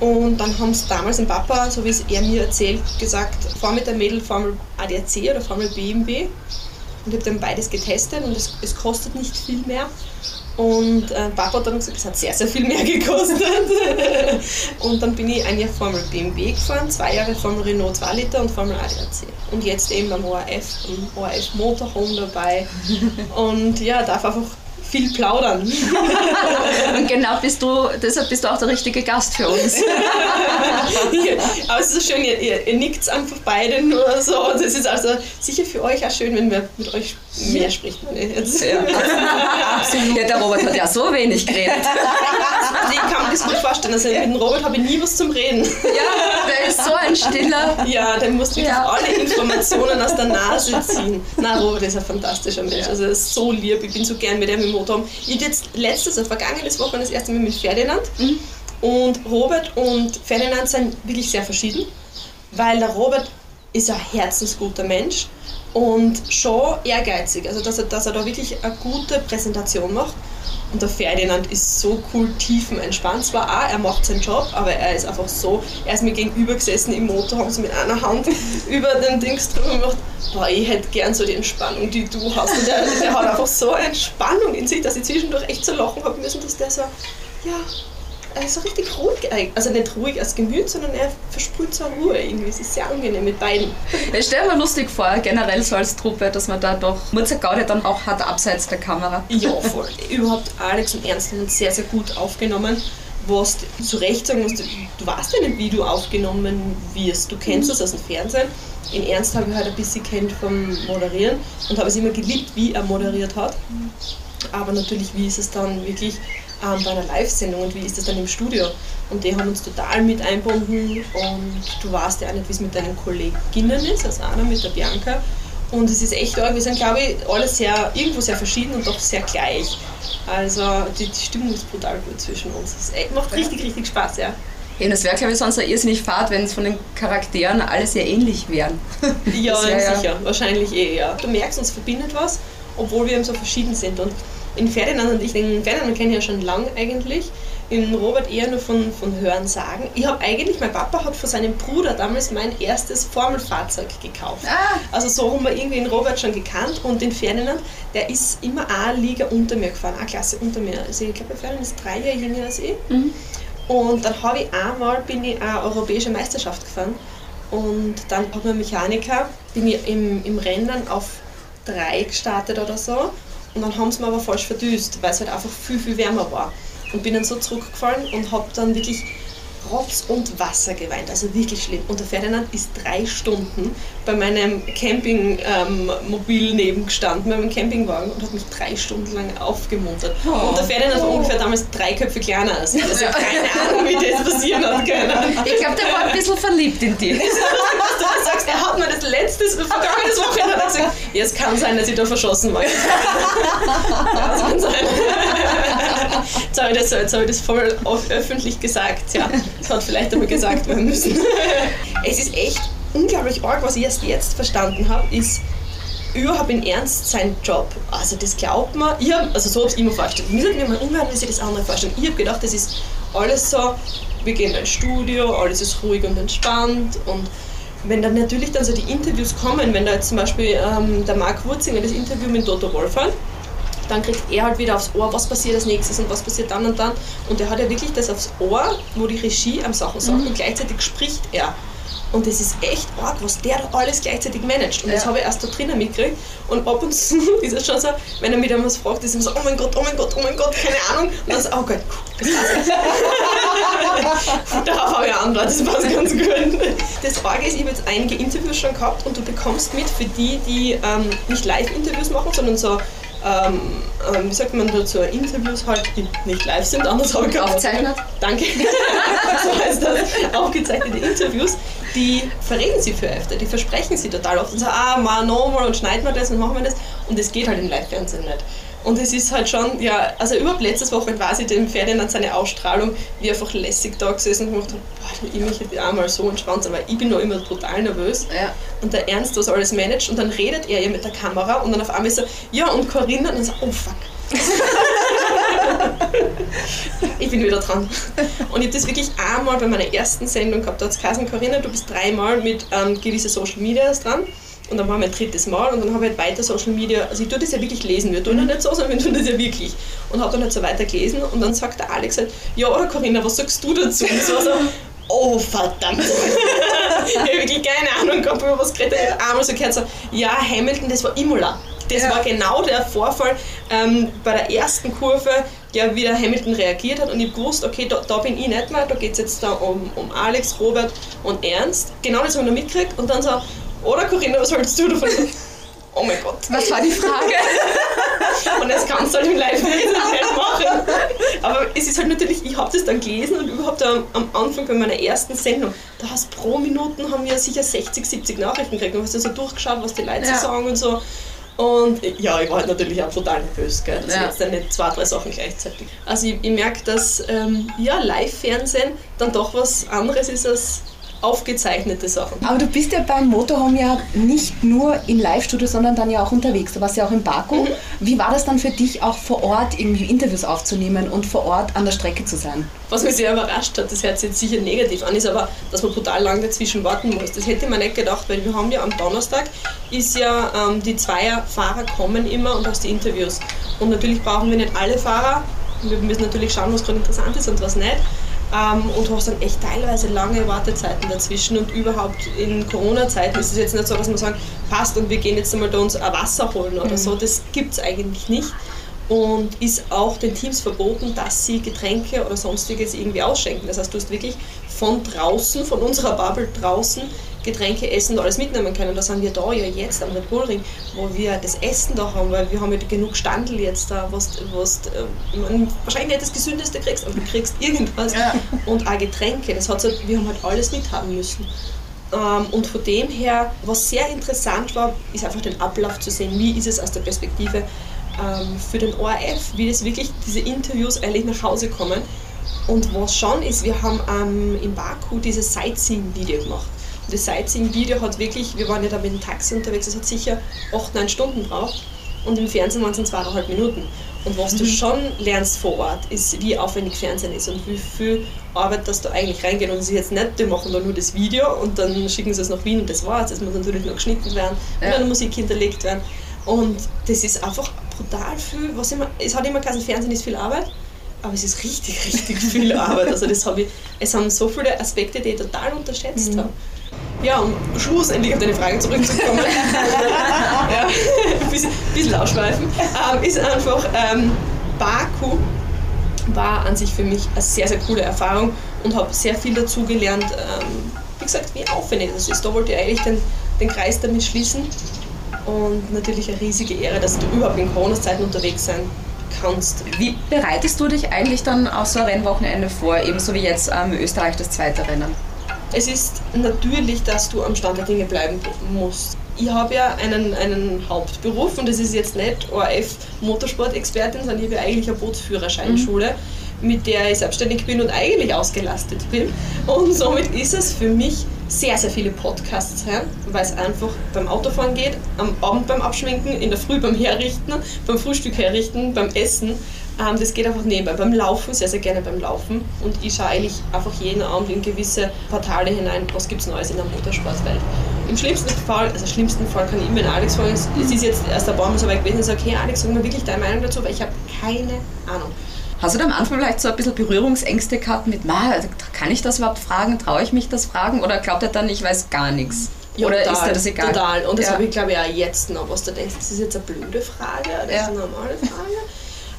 Und dann haben es damals im Papa, so wie es er mir erzählt, gesagt, fahr mit der Mädel Formel ADAC oder Formel BMW. Und ich habe dann beides getestet und es, es kostet nicht viel mehr. Und äh, Papa hat dann gesagt, es hat sehr, sehr viel mehr *laughs* gekostet. und dann bin ich ein Jahr Formel BMW gefahren, zwei Jahre Formel Renault 2 Liter und Formel ADAC. Und jetzt eben beim ORF, beim ORF Motorhome dabei. Und ja, darf einfach viel plaudern. *laughs* Und genau bist du, deshalb bist du auch der richtige Gast für uns. *laughs* Aber es ist so schön, ihr, ihr, ihr nickt einfach beide nur so. Das ist also sicher für euch auch schön, wenn wir mit euch mehr Jetzt. Ja, absolut. *laughs* Ja, der Robert hat ja so wenig geredet. *laughs* Also ich kann mir das gut vorstellen. Also mit dem Robert habe ich nie was zum Reden. Ja, der ist so ein Stiller. Ja, der muss wirklich Ja. alle Informationen aus der Nase ziehen. Na, Robert ist ein fantastischer Mensch. Also er ist so lieb. Ich bin so gern mit ihm im Motorhome. Ich jetzt letztes, also vergangenes Wochenende das erste Mal mit Ferdinand. Und Robert und Ferdinand sind wirklich sehr verschieden, weil der Robert ist ein herzensguter Mensch und schon ehrgeizig. Also dass er, dass er da wirklich eine gute Präsentation macht. Und der Ferdinand ist so cool tiefenentspannt. Zwar auch, er macht seinen Job, aber er ist einfach so, er ist mir gegenüber gesessen im Motor, haben sie mit einer Hand *laughs* über den Dings drüber gemacht. Boah, ich hätte gern so die Entspannung, die du hast. Und der, der hat einfach so eine Entspannung in sich, dass ich zwischendurch echt so lachen habe müssen, dass der so, ja, er ist so richtig ruhig, eigentlich. also nicht ruhig als Gemüt, sondern er versprüht so Ruhe irgendwie. Es ist sehr angenehm mit beiden. Ich stelle mir lustig vor, generell so als Truppe, dass man da doch Murzer Gaudi dann auch hat abseits der Kamera. Ja, voll. Überhaupt Alex und Ernst uns sehr, sehr gut aufgenommen. Was zu Recht sagen musst, du weißt ja nicht, wie du aufgenommen wirst. Du kennst das aus dem Fernsehen. In Ernst habe ich halt ein bisschen kennt vom Moderieren und habe es immer geliebt, wie er moderiert hat. Aber natürlich, wie ist es dann wirklich ähm, bei einer Live-Sendung und wie ist es dann im Studio? Und die haben uns total mit einbunden und du weißt ja auch nicht, wie es mit deinen Kolleginnen ist, also einer mit der Bianca. Und es ist echt arg, wir sind glaube ich alle sehr, irgendwo sehr verschieden und doch sehr gleich. Also die, die Stimmung ist brutal gut zwischen uns. Es macht richtig, richtig Spaß, ja. Ja, und es wäre, glaube ich, sonst irrsinnig fad, wenn es von den Charakteren alle sehr ähnlich wären. Ja, *laughs* Das wär ja- sicher. Wahrscheinlich eh, ja. Du merkst, uns verbindet was, obwohl wir eben so verschieden sind. Und in Ferdinand und ich, den Ferdinand kenne ich ja schon lang eigentlich, den Robert eher nur von, von Hören sagen. Ich habe eigentlich, mein Papa hat von seinem Bruder damals mein erstes Formelfahrzeug gekauft. Also so haben wir irgendwie den Robert schon gekannt und den Ferdinand, der ist immer eine Liga unter mir gefahren, eine Klasse unter mir. Also ich glaube, der Ferdinand ist drei Jahre jünger als ich. Und dann habe ich einmal bin ich eine europäische Meisterschaft gefahren und dann hat mein Mechaniker, bin ich im, im Rennen auf drei gestartet oder so und dann haben sie mir aber falsch verdüst, weil es halt einfach viel, viel wärmer war. Und bin dann so zurückgefallen und habe dann wirklich Rotz und Wasser geweint, also wirklich schlimm. Und der Ferdinand ist drei Stunden bei meinem Campingmobil neben gestanden, bei meinem Campingwagen und hat mich drei Stunden lang aufgemuntert. Oh. Und der Ferdinand war ungefähr damals drei Köpfe kleiner als ich. Also keine Ahnung, wie das passieren hat. Ahnung. Ich glaube, der war ein bisschen verliebt in dich. *laughs* Was du da sagst, er hat mir das letztes, vergangenes Wochenende gesagt, ja, es kann sein, dass ich da verschossen war. ja, das *laughs* kann sein. Jetzt habe ich das, jetzt habe ich das voll auf- öffentlich gesagt. Ja, das hat vielleicht einmal gesagt werden müssen. *laughs* Es ist echt unglaublich arg, was ich erst jetzt verstanden habe, ist überhaupt in Ernst sein Job. Also das glaubt man, ich hab, also so habe ich es immer vorgestellt. Ich muss mir mal umhören, wie sich das andere vorstellen. Ich habe gedacht, das ist alles so, wir gehen in ein Studio, alles ist ruhig und entspannt und wenn dann natürlich dann so die Interviews kommen, wenn da jetzt zum Beispiel ähm, der Marc Wurzinger das Interview mit Toto Wolf hat, dann kriegt er halt wieder aufs Ohr, was passiert als nächstes und was passiert dann und dann. Und er hat ja wirklich das aufs Ohr, wo die Regie am Sachen sagt und gleichzeitig spricht er. Und das ist echt arg, was der da alles gleichzeitig managt. Und das habe ich erst da drinnen mitgekriegt. Und ab und zu *laughs* ist es schon so, wenn er mich dann was fragt, ist ihm so, oh mein Gott, oh mein Gott, oh mein Gott, keine Ahnung. Und dann so, oh Gott, das war's. *laughs* Darauf habe ich Antwort, das passt ganz gut. Das Arge ist, ich habe jetzt einige Interviews schon gehabt und du bekommst mit für die, die ähm, nicht Live-Interviews machen, sondern so ähm, ähm, wie sagt man dazu, Interviews halt, die nicht live sind, anders habe ich. Aufgezeichnet. Danke. *laughs* so heißt das. Aufgezeichnete Interviews, die verreden sie für öfter, die versprechen sie total oft und sagen, ah, mal nochmal und schneiden wir das und machen wir das. Und das geht halt im Live-Fernsehen nicht. Und es ist halt schon, ja, also überhaupt letztes Wochenende war sie dem Ferdinand seine Ausstrahlung, wie einfach lässig da gesessen und gemacht hat, boah, ich möchte jetzt auch mal so entspannt weil ich bin noch immer total nervös. Und der Ernst, was alles managt, und dann redet er ja mit der Kamera und dann auf einmal so, ja, und Corinna, und dann so, oh fuck. *laughs* ich bin wieder dran. Und ich habe das wirklich einmal bei meiner ersten Sendung gehabt. Da hat es Corinna, du bist dreimal mit ähm, gewissen Social Medias dran. Und dann war mein drittes Mal und dann habe ich halt weiter Social Media, also ich tue das ja wirklich lesen, wir tun ja nicht so, sondern wir tun das ja wirklich. Und habe dann halt so weiter gelesen und dann sagt der Alex halt, ja oder Corinna, was sagst du dazu? Und so, so oh verdammt. *laughs* ich habe wirklich keine Ahnung gehabt, über was geredet. Ich habe einmal so gehört, so, ja Hamilton, das war Imola. Das war genau der Vorfall ähm, bei der ersten Kurve, ja, wie der Hamilton reagiert hat und ich gewusst, okay, da, da bin ich nicht mehr, da geht es jetzt da um, um Alex, Robert und Ernst. Genau das habe ich noch mitgekriegt und dann so, oder Corinna, was hältst du davon? *laughs* Oh mein Gott. Was war die Frage? *laughs* und das kannst du halt im live nicht *laughs* machen. Aber es ist halt natürlich, ich habe das dann gelesen und überhaupt am, am Anfang bei meiner ersten Sendung, da hast pro Minuten haben wir sicher 60, 70 Nachrichten gekriegt und hast du so durchgeschaut, was die Leute Ja. so sagen und so. Und ja, ich war halt natürlich auch total nervös, gell. Also Ja. jetzt dann nicht zwei, drei Sachen gleichzeitig. Also ich, ich merke, dass ähm, ja, Live-Fernsehen dann doch was anderes ist als aufgezeichnete Sachen. Aber du bist ja beim Motorhome ja nicht nur im Live-Studio, sondern dann ja auch unterwegs. Du warst ja auch in Baku. Wie war das dann für dich, auch vor Ort irgendwie Interviews aufzunehmen und vor Ort an der Strecke zu sein? Was mich sehr überrascht hat, das hört sich jetzt sicher negativ an, ist aber, dass man brutal lang dazwischen warten muss. Das hätte man nicht gedacht, weil wir haben ja am Donnerstag ist ja, ähm, die Zweierfahrer kommen immer und hast die Interviews. Und natürlich brauchen wir nicht alle Fahrer Wir müssen natürlich schauen, was gerade interessant ist und was nicht. Ähm, und hast dann echt teilweise lange Wartezeiten dazwischen und überhaupt in Corona-Zeiten ist es jetzt nicht so, dass man sagt, passt und wir gehen jetzt einmal da uns ein Wasser holen oder Mhm. so. Das gibt es eigentlich nicht. Und ist auch den Teams verboten, dass sie Getränke oder sonstiges irgendwie ausschenken. Das heißt, du hast wirklich von draußen, von unserer Bubble draußen, Getränke, Essen, alles mitnehmen können. Da sind wir da ja jetzt am Red Bull Ring, wo wir das Essen da haben, weil wir haben ja genug Standel jetzt da, was, was äh, mein, wahrscheinlich nicht das Gesündeste kriegst, aber du kriegst irgendwas. Und auch Getränke, das hat halt, wir haben halt alles mithaben müssen. Ähm, und von dem her, was sehr interessant war, ist einfach den Ablauf zu sehen. Wie ist es aus der Perspektive ähm, für den ORF, wie das wirklich diese Interviews eigentlich nach Hause kommen. Und was schon ist, wir haben ähm, in Baku dieses Sightseeing-Video gemacht. Und das Sightseeing-Video hat wirklich, wir waren ja da mit dem Taxi unterwegs, das hat sicher 8, 9 Stunden braucht. Und im Fernsehen waren es dann zweieinhalb Minuten. Und was du Mhm. schon lernst vor Ort, ist, wie aufwendig Fernsehen ist und wie viel Arbeit das da eigentlich reingeht. Und es ist jetzt nicht, die machen da nur das Video und dann schicken sie es nach Wien und das war's. Es muss natürlich noch geschnitten werden und Ja. dann Musik hinterlegt werden. Und das ist einfach brutal viel. Was immer, es hat immer gesagt, Fernsehen ist viel Arbeit, aber es ist richtig, richtig viel *laughs* Arbeit. Also das habe ich, es haben so viele Aspekte, die ich total unterschätzt habe. Ja, um schlussendlich auf deine Frage zurückzukommen, *laughs* ja, ein bisschen, bisschen ausschweifen, ähm, ist einfach ähm, Baku war an sich für mich eine sehr, sehr coole Erfahrung und habe sehr viel dazu gelernt, ähm, wie gesagt, wie aufwendig das ist. Da wollte ich eigentlich den, den Kreis damit schließen und natürlich eine riesige Ehre, dass du überhaupt in Corona-Zeiten unterwegs sein kannst. Wie bereitest du dich eigentlich dann auf so ein Rennwochenende vor, ebenso wie jetzt ähm, Österreich das zweite Rennen? Es ist natürlich, dass du am Stand der Dinge bleiben musst. Ich habe ja einen, einen Hauptberuf und das ist jetzt nicht ORF Motorsport-Expertin, sondern ich habe ja eigentlich eine Bootsführerscheinschule, mit der ich selbstständig bin und eigentlich ausgelastet bin. Und somit ist es für mich sehr, sehr viele Podcasts hören, weil es einfach beim Autofahren geht, am Abend beim Abschminken, in der Früh beim Herrichten, beim Frühstück herrichten, beim Essen. Ähm, das geht einfach nebenbei. Beim Laufen, sehr, sehr gerne beim Laufen. Und ich schaue eigentlich einfach jeden Abend in gewisse Portale hinein, was gibt es Neues in der Motorsportwelt. Im schlimmsten Fall, also schlimmsten Fall kann ich immer den Alex fragen, es ist jetzt erst ein paar Mal so weit gewesen, ich sage, hey Alex, sag mir wirklich deine Meinung dazu, weil ich habe keine Ahnung. Hast du da am Anfang vielleicht so ein bisschen Berührungsängste gehabt mit, "Ma, kann ich das überhaupt fragen, traue ich mich das fragen oder glaubt er dann, ich weiß gar nichts? Ja, oder total, ist dir das egal? Total. Und das Ja. habe ich, glaube ich, auch jetzt noch, was du denkst, das ist jetzt eine blöde Frage oder Ja. ist eine normale Frage.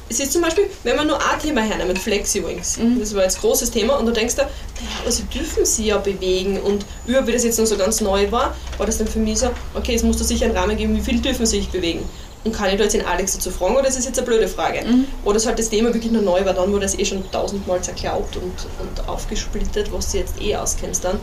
Es ist zum Beispiel, wenn man nur ein Thema hernimmt, Flexi-Wings, Mhm. das war jetzt ein großes Thema und du denkst dir, naja, aber sie dürfen sie ja bewegen und über wie das jetzt noch so ganz neu war, war das dann für mich so, okay, es muss da sicher einen Rahmen geben, wie viel dürfen sie sich bewegen. Und kann ich da jetzt den Alex dazu fragen oder ist das jetzt eine blöde Frage? Mhm. Oder ist halt das Thema wirklich noch neu war, dann wurde das eh schon tausendmal zerklaubt und, und aufgesplittet, was du jetzt eh auskennst dann.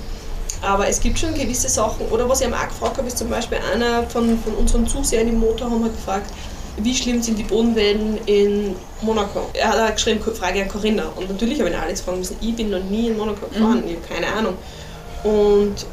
Aber es gibt schon gewisse Sachen, oder was ich am auch gefragt habe, ist zum Beispiel einer von, von unseren Zusehern im Motorhome hat gefragt, wie schlimm sind die Bodenwellen in Monaco? Er hat auch geschrieben, Frage an Corinna. Und natürlich habe ich Alex fragen müssen, ich bin noch nie in Monaco gefahren, Mhm. ich habe keine Ahnung. Und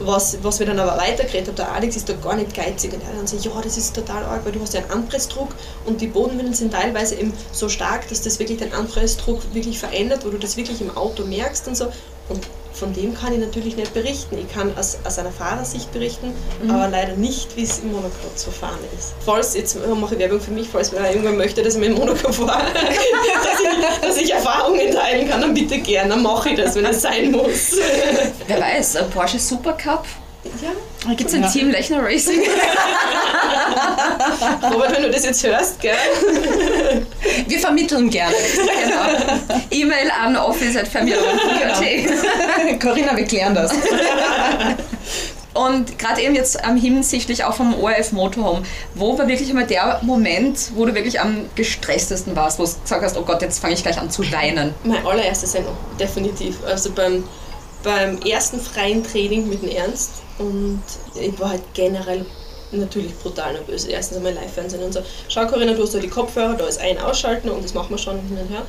was, was wir dann aber weitergeredet haben, der Alex ist da gar nicht geizig und er dann gesagt, ja, das ist total arg, weil du hast ja einen Anpressdruck und die Bodenwellen sind teilweise eben so stark, dass das wirklich den Anpressdruck wirklich verändert, wo du das wirklich im Auto merkst und so. Und von dem kann ich natürlich nicht berichten. Ich kann aus, aus einer Fahrersicht berichten, Mhm. aber leider nicht, wie es in Monaco zu fahren ist. Falls, jetzt mache ich Werbung für mich, falls wer irgendwann möchte, dass ich mit Monaco fahre, *laughs* dass, ich, dass ich Erfahrungen teilen kann, dann bitte gerne, dann mache ich das, wenn es sein muss. Wer weiß, ein Porsche Supercup? Ja. Gibt es ein Ja. Team Lechner Racing. *laughs* Robert, wenn du das jetzt hörst, gell? Wir vermitteln gerne. Genau. E-Mail an office.familie.at. Genau. *laughs* Corinna, wir klären das. Und gerade eben jetzt ähm, hinsichtlich auch vom ORF Motorhome, wo war wirklich einmal der Moment, wo du wirklich am gestresstesten warst, wo du gesagt hast, oh Gott, jetzt fange ich gleich an zu weinen? Meine allererste Sendung, definitiv. Also beim, beim ersten freien Training mit dem Ernst und ich war halt generell natürlich brutal nervös. Erstens einmal Live-Fernsehen und so. Schau Corinna, du hast da die Kopfhörer, da ist ein Ausschalten und das machen wir schon hin und her.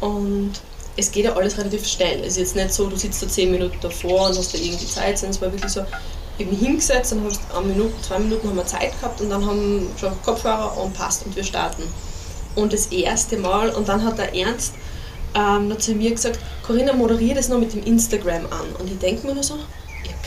Und es geht ja alles relativ schnell. Es ist jetzt nicht so, du sitzt da zehn Minuten davor und hast da irgendwie Zeit, sondern es war wirklich so, bin hingesetzt, dann hast du eine Minute, zwei Minuten haben wir Zeit gehabt und dann haben schon Kopfhörer und passt und wir starten. Und das erste Mal, und dann hat der Ernst ähm, noch zu mir gesagt, Corinna, moderiere das noch mit dem Instagram an. Und ich denke mir nur so,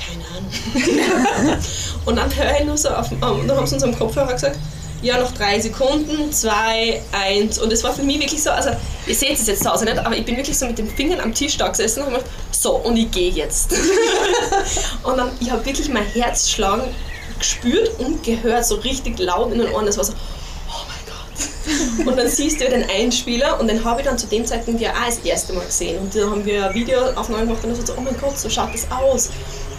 keine Ahnung. *laughs* und dann höre ich nur so auf, dann haben sie uns am Kopfhörer gesagt, ja, noch drei Sekunden, zwei, eins. Und es war für mich wirklich so, also ihr seht es jetzt zu Hause nicht, aber ich bin wirklich so mit den Fingern am Tisch da gesessen und habe so, und ich gehe jetzt. *laughs* und dann, ich habe wirklich mein Herz schlagen gespürt und gehört, so richtig laut in den Ohren. Das war so, und dann siehst du ja den Einspieler und den habe ich dann zu dem Zeitpunkt ja auch das erste Mal gesehen. Und da haben wir ein Videoaufnahme gemacht und dann so, oh mein Gott, so schaut das aus.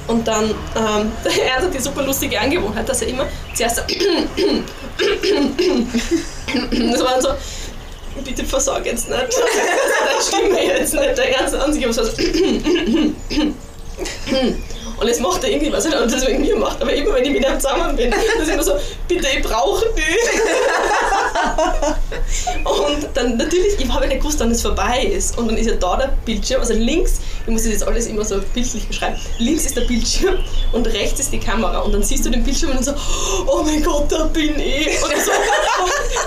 Und dann, ähm, *laughs* er hat die super lustige Angewohnheit, dass er immer zuerst so *coughs* *laughs* das war dann so, bitte versorg jetzt nicht. Deine Stimme jetzt nicht der Ernst an sich, aber so und es macht er irgendwie, was er dann deswegen mir macht, aber immer wenn ich mit ihm zusammen bin, ist immer so, bitte, ich brauche dich. *laughs* und dann natürlich, ich habe nicht gewusst, wann es vorbei ist. Und dann ist ja da der Bildschirm, also links, ich muss das jetzt alles immer so bildlich beschreiben, links ist der Bildschirm und rechts ist die Kamera. Und dann siehst du den Bildschirm und dann so, oh mein Gott, da bin ich. Und so,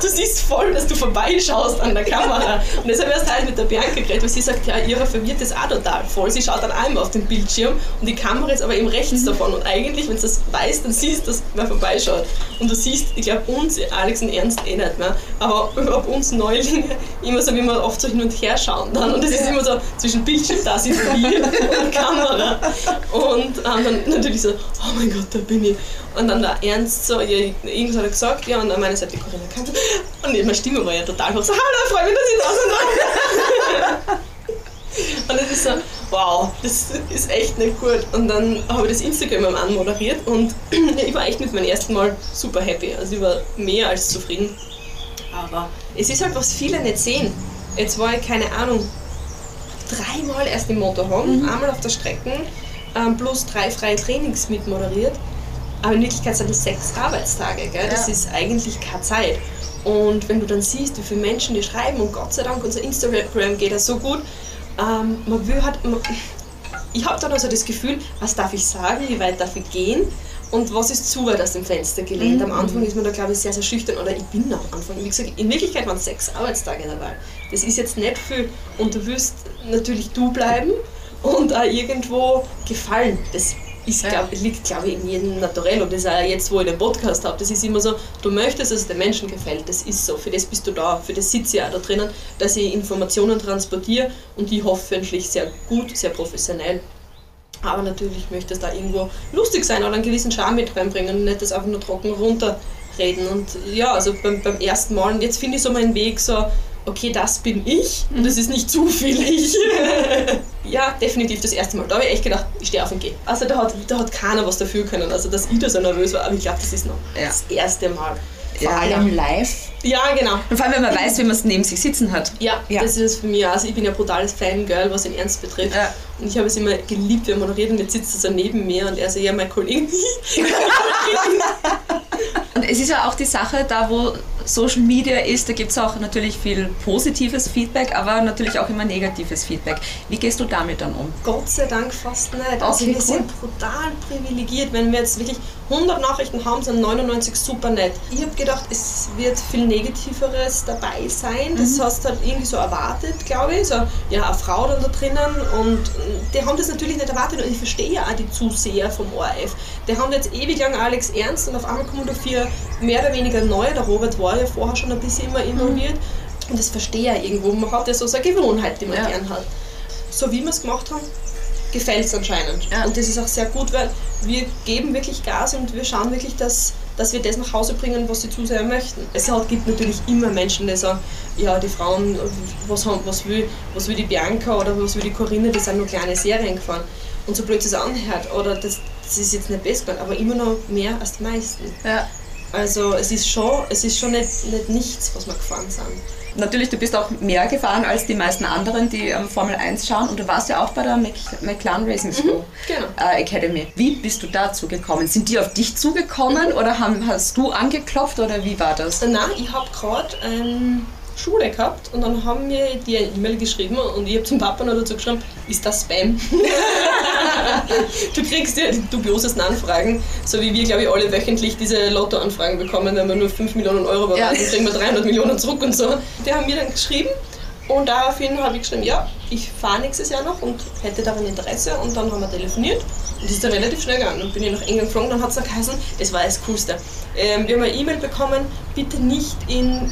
du siehst voll, dass du vorbeischaust an der Kamera. Und deshalb erst halt mit der Bianca geredet, weil sie sagt, ja, ihre verwirrt das auch total voll. Sie schaut dann einmal auf den Bildschirm und die Kamera ist aber eben rechts davon. Und eigentlich, wenn du das weißt, dann siehst du, dass wer vorbeischaut. Und du siehst, ich glaube, uns, Alex und Ernst eh nicht mehr, aber *laughs* ob uns Neulinge immer so, wie wir oft so hin und her schauen dann. Und es ist immer so zwischen Bildschirm, da sind wir *laughs* und Kamera. Und ähm, dann natürlich so, oh mein Gott, da bin ich. Und dann der Ernst so, ja, irgendwas hat er gesagt, ja, und an meiner Seite Corinna Kampf. *laughs* Und meine Stimme war ja total hoch, so, hallo, freue mich, dass ich da bin. Und es ist so, wow, das ist echt nicht gut. Und dann habe ich das Instagram anmoderiert und *clears throat* ich war echt mit meinem ersten Mal super happy. Also ich war mehr als zufrieden. Aber es ist halt, was viele nicht sehen. Jetzt war ich, keine Ahnung, dreimal erst im Motorhome, mhm. einmal auf der Strecke, ähm, plus drei freie Trainings mitmoderiert. Aber in Wirklichkeit sind das sechs Arbeitstage. Gell? Das ja. ist eigentlich keine Zeit. Und wenn du dann siehst, wie viele Menschen die schreiben, und Gott sei Dank, unser Instagram geht das so gut, ähm, man will halt, man, ich habe dann also das Gefühl, was darf ich sagen, wie weit darf ich gehen und was ist zu weit aus dem Fenster gelehnt. Mhm. Am Anfang ist man da, glaube ich, sehr, sehr schüchtern oder ich bin am Anfang. Wie gesagt, in Wirklichkeit waren es sechs Arbeitstage dabei. Das ist jetzt nicht viel und du wirst natürlich du bleiben und auch irgendwo gefallen. Das ist, glaub, liegt, glaube ich, in jedem Naturell. Und das ist auch jetzt, wo ich den Podcast habe, das ist immer so, du möchtest, dass es den Menschen gefällt. Das ist so. Für das bist du da. Für das sitze ich auch da drinnen, dass ich Informationen transportiere und die hoffentlich sehr gut, sehr professionell. Aber natürlich möchte es da irgendwo lustig sein oder einen gewissen Charme mit reinbringen und nicht das einfach nur trocken runterreden. Und ja, also beim, beim ersten Mal, und jetzt finde ich so meinen Weg so, okay, das bin ich und das ist nicht zu viel ich. ja, definitiv das erste Mal. Da habe ich echt gedacht, ich stehe auf und gehe. Also da hat, da hat keiner was dafür können. Also dass ich da so nervös war, aber ich glaube, das ist noch ja. das erste Mal. Vor ja, allem ja. live. Ja, genau. Und vor allem, wenn man weiß, wie man es neben sich sitzen hat. Ja, ja, das ist für mich, also ich bin ja brutales Fangirl, was ihn ernst betrifft. Ja. Und ich habe es immer geliebt, wenn man moderiert und jetzt sitzt er so neben mir und er so, ja, mein Kollege. *laughs* und es ist ja auch die Sache, da wo Social Media ist, da gibt es auch natürlich viel positives Feedback, aber natürlich auch immer negatives Feedback. Wie gehst du damit dann um? Gott sei Dank fast nicht. Also okay, wir cool. sind brutal privilegiert, wenn wir jetzt wirklich 100 Nachrichten haben, sind 99 super nett. Ich habe gedacht, es wird viel Negativeres dabei sein. Das mhm. hast du halt irgendwie so erwartet, glaube ich. So, ja, eine Frau dann da drinnen und die haben das natürlich nicht erwartet und ich verstehe ja auch die Zuseher vom ORF. Die haben jetzt ewig lang Alex Ernst und auf einmal kommen da vier mehr oder weniger neue. Der Robert war ja vorher schon ein bisschen immer involviert. Und das verstehe ich irgendwo. Man hat ja so eine Gewohnheit, die man ja. gern hat. So wie wir es gemacht haben, gefällt es anscheinend. Ja. Und das ist auch sehr gut, weil wir geben wirklich Gas und wir schauen wirklich, dass, dass wir das nach Hause bringen, was die Zuseher möchten. Es gibt natürlich immer Menschen, die sagen, ja, die Frauen, was, haben, was, will, was will die Bianca oder was will die Corinne, die sind nur kleine Serien gefahren. Und so blöd es anhört, oder das, das ist jetzt nicht besser, aber immer noch mehr als die meisten. Ja. Also es ist schon, es ist schon nicht, nicht nichts, was wir gefahren sind. Natürlich, du bist auch mehr gefahren als die meisten anderen, die ähm, Formel 1 schauen. Und du warst ja auch bei der Mc McLaren Racing School mhm, genau. äh, Academy. Wie bist du dazu gekommen? Sind die auf dich zugekommen mhm. oder haben, hast du angeklopft oder wie war das? Nein, ich habe gerade ähm, Schule gehabt und dann haben mir die eine E-Mail geschrieben und ich habe zum Papa noch dazu geschrieben, ist das Spam? *laughs* du kriegst ja die dubiosesten Anfragen, so wie wir, glaube ich, alle wöchentlich diese Lottoanfragen bekommen, wenn wir nur 5 Millionen Euro überweisen, ja. kriegen wir 300 Millionen zurück und so. Die haben mir dann geschrieben und daraufhin habe ich geschrieben, ja, ich fahre nächstes Jahr noch und hätte daran Interesse. Und dann haben wir telefoniert und das ist dann relativ schnell gegangen. Dann bin ich nach England geflogen, dann hat es geheißen, das war das Coolste. Ähm, wir haben eine E-Mail bekommen, bitte nicht in,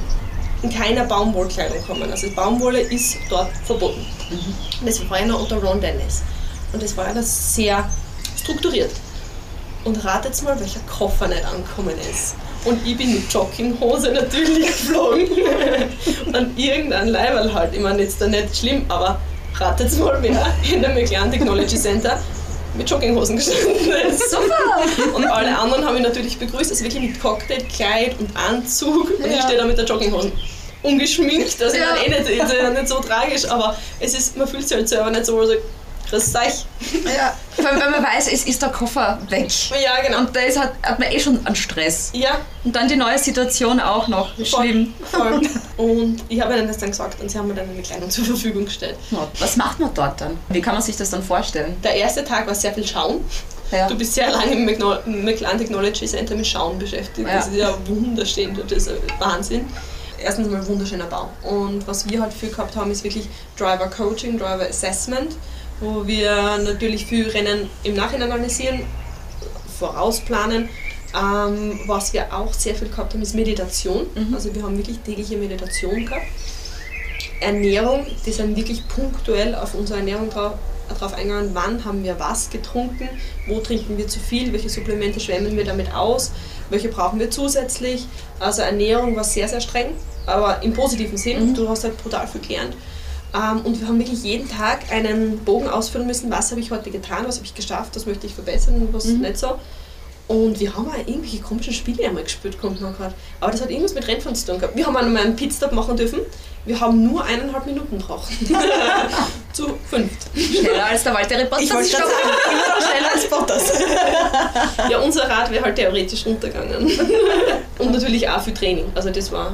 in keiner Baumwollkleidung kommen. Also Baumwolle ist dort verboten. Und das war ja noch unter Ron Dennis. Und das war ja das sehr strukturiert. Und ratet mal, welcher Koffer nicht angekommen ist. Und ich bin mit Jogginghose natürlich *laughs* geflogen. und irgendein Leiberl halt. Ich meine, jetzt da nicht schlimm, aber ratet mal, wer in der McLaren Technology Center mit Jogginghosen gestanden ist. *laughs* Super! Und alle anderen haben mich natürlich begrüßt, also wirklich mit Cocktailkleid und Anzug. Und ich Ja. stehe da mit der Jogginghosen. Ungeschminkt, also Ja. ich eh nicht, nicht so tragisch, aber es ist, man fühlt sich halt selber nicht so, also grüß euch. Ja. Vor allem, wenn man weiß, es ist der Koffer weg. Ja, genau. Und da ist halt, hat man eh schon einen Stress. Ja. Und dann die neue Situation auch noch. Schlimm. Voll. Und ich habe ihnen das dann gesagt und sie haben mir dann eine Kleidung zur Verfügung gestellt. Was macht man dort dann? Wie kann man sich das dann vorstellen? Der erste Tag war sehr viel Schauen. Du bist sehr lange im McLaren Technology Center mit Schauen beschäftigt. Ja. Das ist ja wunderschön, das ist Wahnsinn. Erstens mal ein wunderschöner Bau. Und was wir halt viel gehabt haben, ist wirklich Driver Coaching, Driver Assessment, wo wir natürlich viel Rennen im Nachhinein analysieren, vorausplanen. Ähm, was wir auch sehr viel gehabt haben, ist Meditation. Also wir haben wirklich tägliche Meditation gehabt. Ernährung, die sind wirklich punktuell auf unsere Ernährung drauf, drauf eingegangen, wann haben wir was getrunken, wo trinken wir zu viel, welche Supplemente schwemmen wir damit aus, welche brauchen wir zusätzlich. Also Ernährung war sehr, sehr streng, aber im positiven Sinn. Du hast halt brutal viel gelernt. Ähm, und wir haben wirklich jeden Tag einen Bogen ausfüllen müssen, was habe ich heute getan, was habe ich geschafft, was möchte ich verbessern, was nicht so. Und wir haben auch irgendwelche komischen Spiele einmal gespielt, kommt noch gerade. Aber das hat irgendwas mit Rennfahren zu tun gehabt. Wir haben einmal einen Pitstop machen dürfen. Wir haben nur eineinhalb Minuten brauchen. *laughs* zu fünft. Schneller als der Walter Bottas. Ich wollte schon- sagen, schneller als Bottas. ja, unser Rad wäre halt theoretisch runtergegangen. Und natürlich auch für Training. Also das war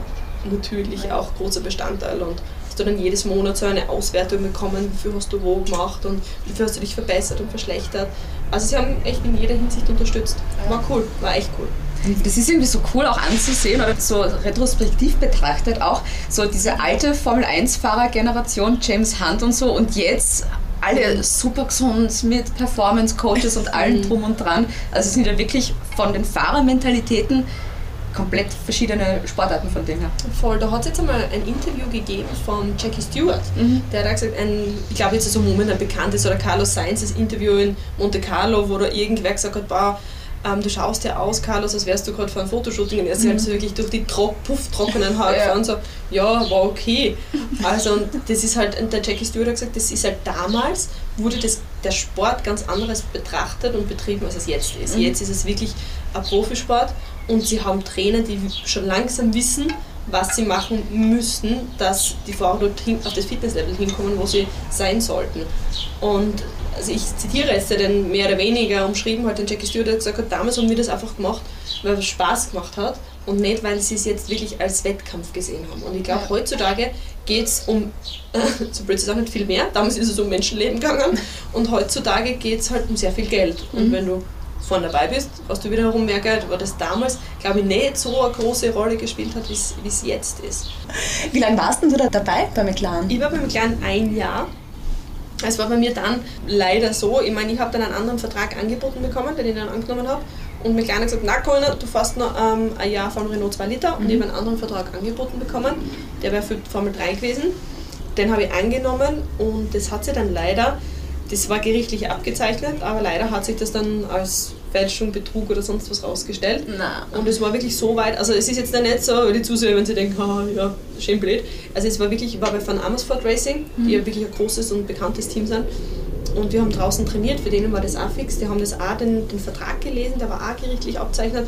natürlich auch großer Bestandteil. Und hast du dann jedes Monat so eine Auswertung bekommen, wie viel hast du wo gemacht und wie viel hast du dich verbessert und verschlechtert. Also sie haben echt in jeder Hinsicht unterstützt. War cool, war echt cool. Das ist irgendwie so cool auch anzusehen, oder so retrospektiv betrachtet auch, so diese alte Formel-1-Fahrer-Generation, James Hunt und so, und jetzt alle super gesund mit Performance-Coaches und allem drum und dran. Also es sind ja wirklich von den Fahrermentalitäten komplett verschiedene Sportarten von dem her. Voll, da hat es jetzt einmal ein Interview gegeben von Jackie Stewart. Mhm. Der hat gesagt, ein, ich glaube jetzt ist so momentan bekannt ist, oder Carlos Sainz, das Interview in Monte Carlo, wo da irgendwer gesagt hat, boah, ähm, du schaust ja aus, Carlos, als wärst du gerade vor einem Fotoshooting und er ist Mhm. halt so wirklich durch die tro pufftrockenen Haare Ja. gefahren so, ja, war okay. Also und das ist halt, und der Jackie Stewart hat gesagt, das ist halt damals, wurde das, der Sport ganz anderes betrachtet und betrieben, als es jetzt ist. Mhm. Jetzt ist es wirklich ein Profisport und sie haben Trainer, die schon langsam wissen, was sie machen müssen, dass die Fahrer dort hin, auf das Fitnesslevel hinkommen, wo sie sein sollten. Und also ich zitiere jetzt den mehr oder weniger umschrieben, halt den Jackie Stewart, der gesagt hat, damals haben wir das einfach gemacht, weil es Spaß gemacht hat und nicht, weil sie es jetzt wirklich als Wettkampf gesehen haben. Und ich glaube, heutzutage geht es um, *laughs* so blöd ist auch nicht viel mehr, damals ist es um Menschenleben gegangen und heutzutage geht es halt um sehr viel Geld. Und Mhm. wenn du vorne dabei bist, hast du wiederum mehr Geld, weil das damals, glaube ich, nicht so eine große Rolle gespielt hat, wie es jetzt ist. Wie lange warst denn du da dabei bei McLaren? Ich war bei McLaren ein Jahr. Es war bei mir dann leider so, ich meine, ich habe dann einen anderen Vertrag angeboten bekommen, den ich dann angenommen habe. Und McLaren hat gesagt, na Corinna, du fährst noch ähm, ein Jahr von Renault 2 Liter. Und ich habe einen anderen Vertrag angeboten bekommen, der wäre für Formel 3 gewesen. Den habe ich angenommen und das hat sich dann leider, das war gerichtlich abgezeichnet, aber leider hat sich das dann als Fälschung, Betrug oder sonst was rausgestellt. Und es war wirklich so weit, also es ist jetzt nicht so, die Zuseher, wenn sie denken, ah, ja, schön blöd. Also es war wirklich, ich war bei Van Amersfoort Racing, die ja wirklich ein großes und bekanntes Team sind. Und wir haben draußen trainiert, für denen war das auch fix. Die haben das auch den, den Vertrag gelesen, der war auch gerichtlich abzeichnet.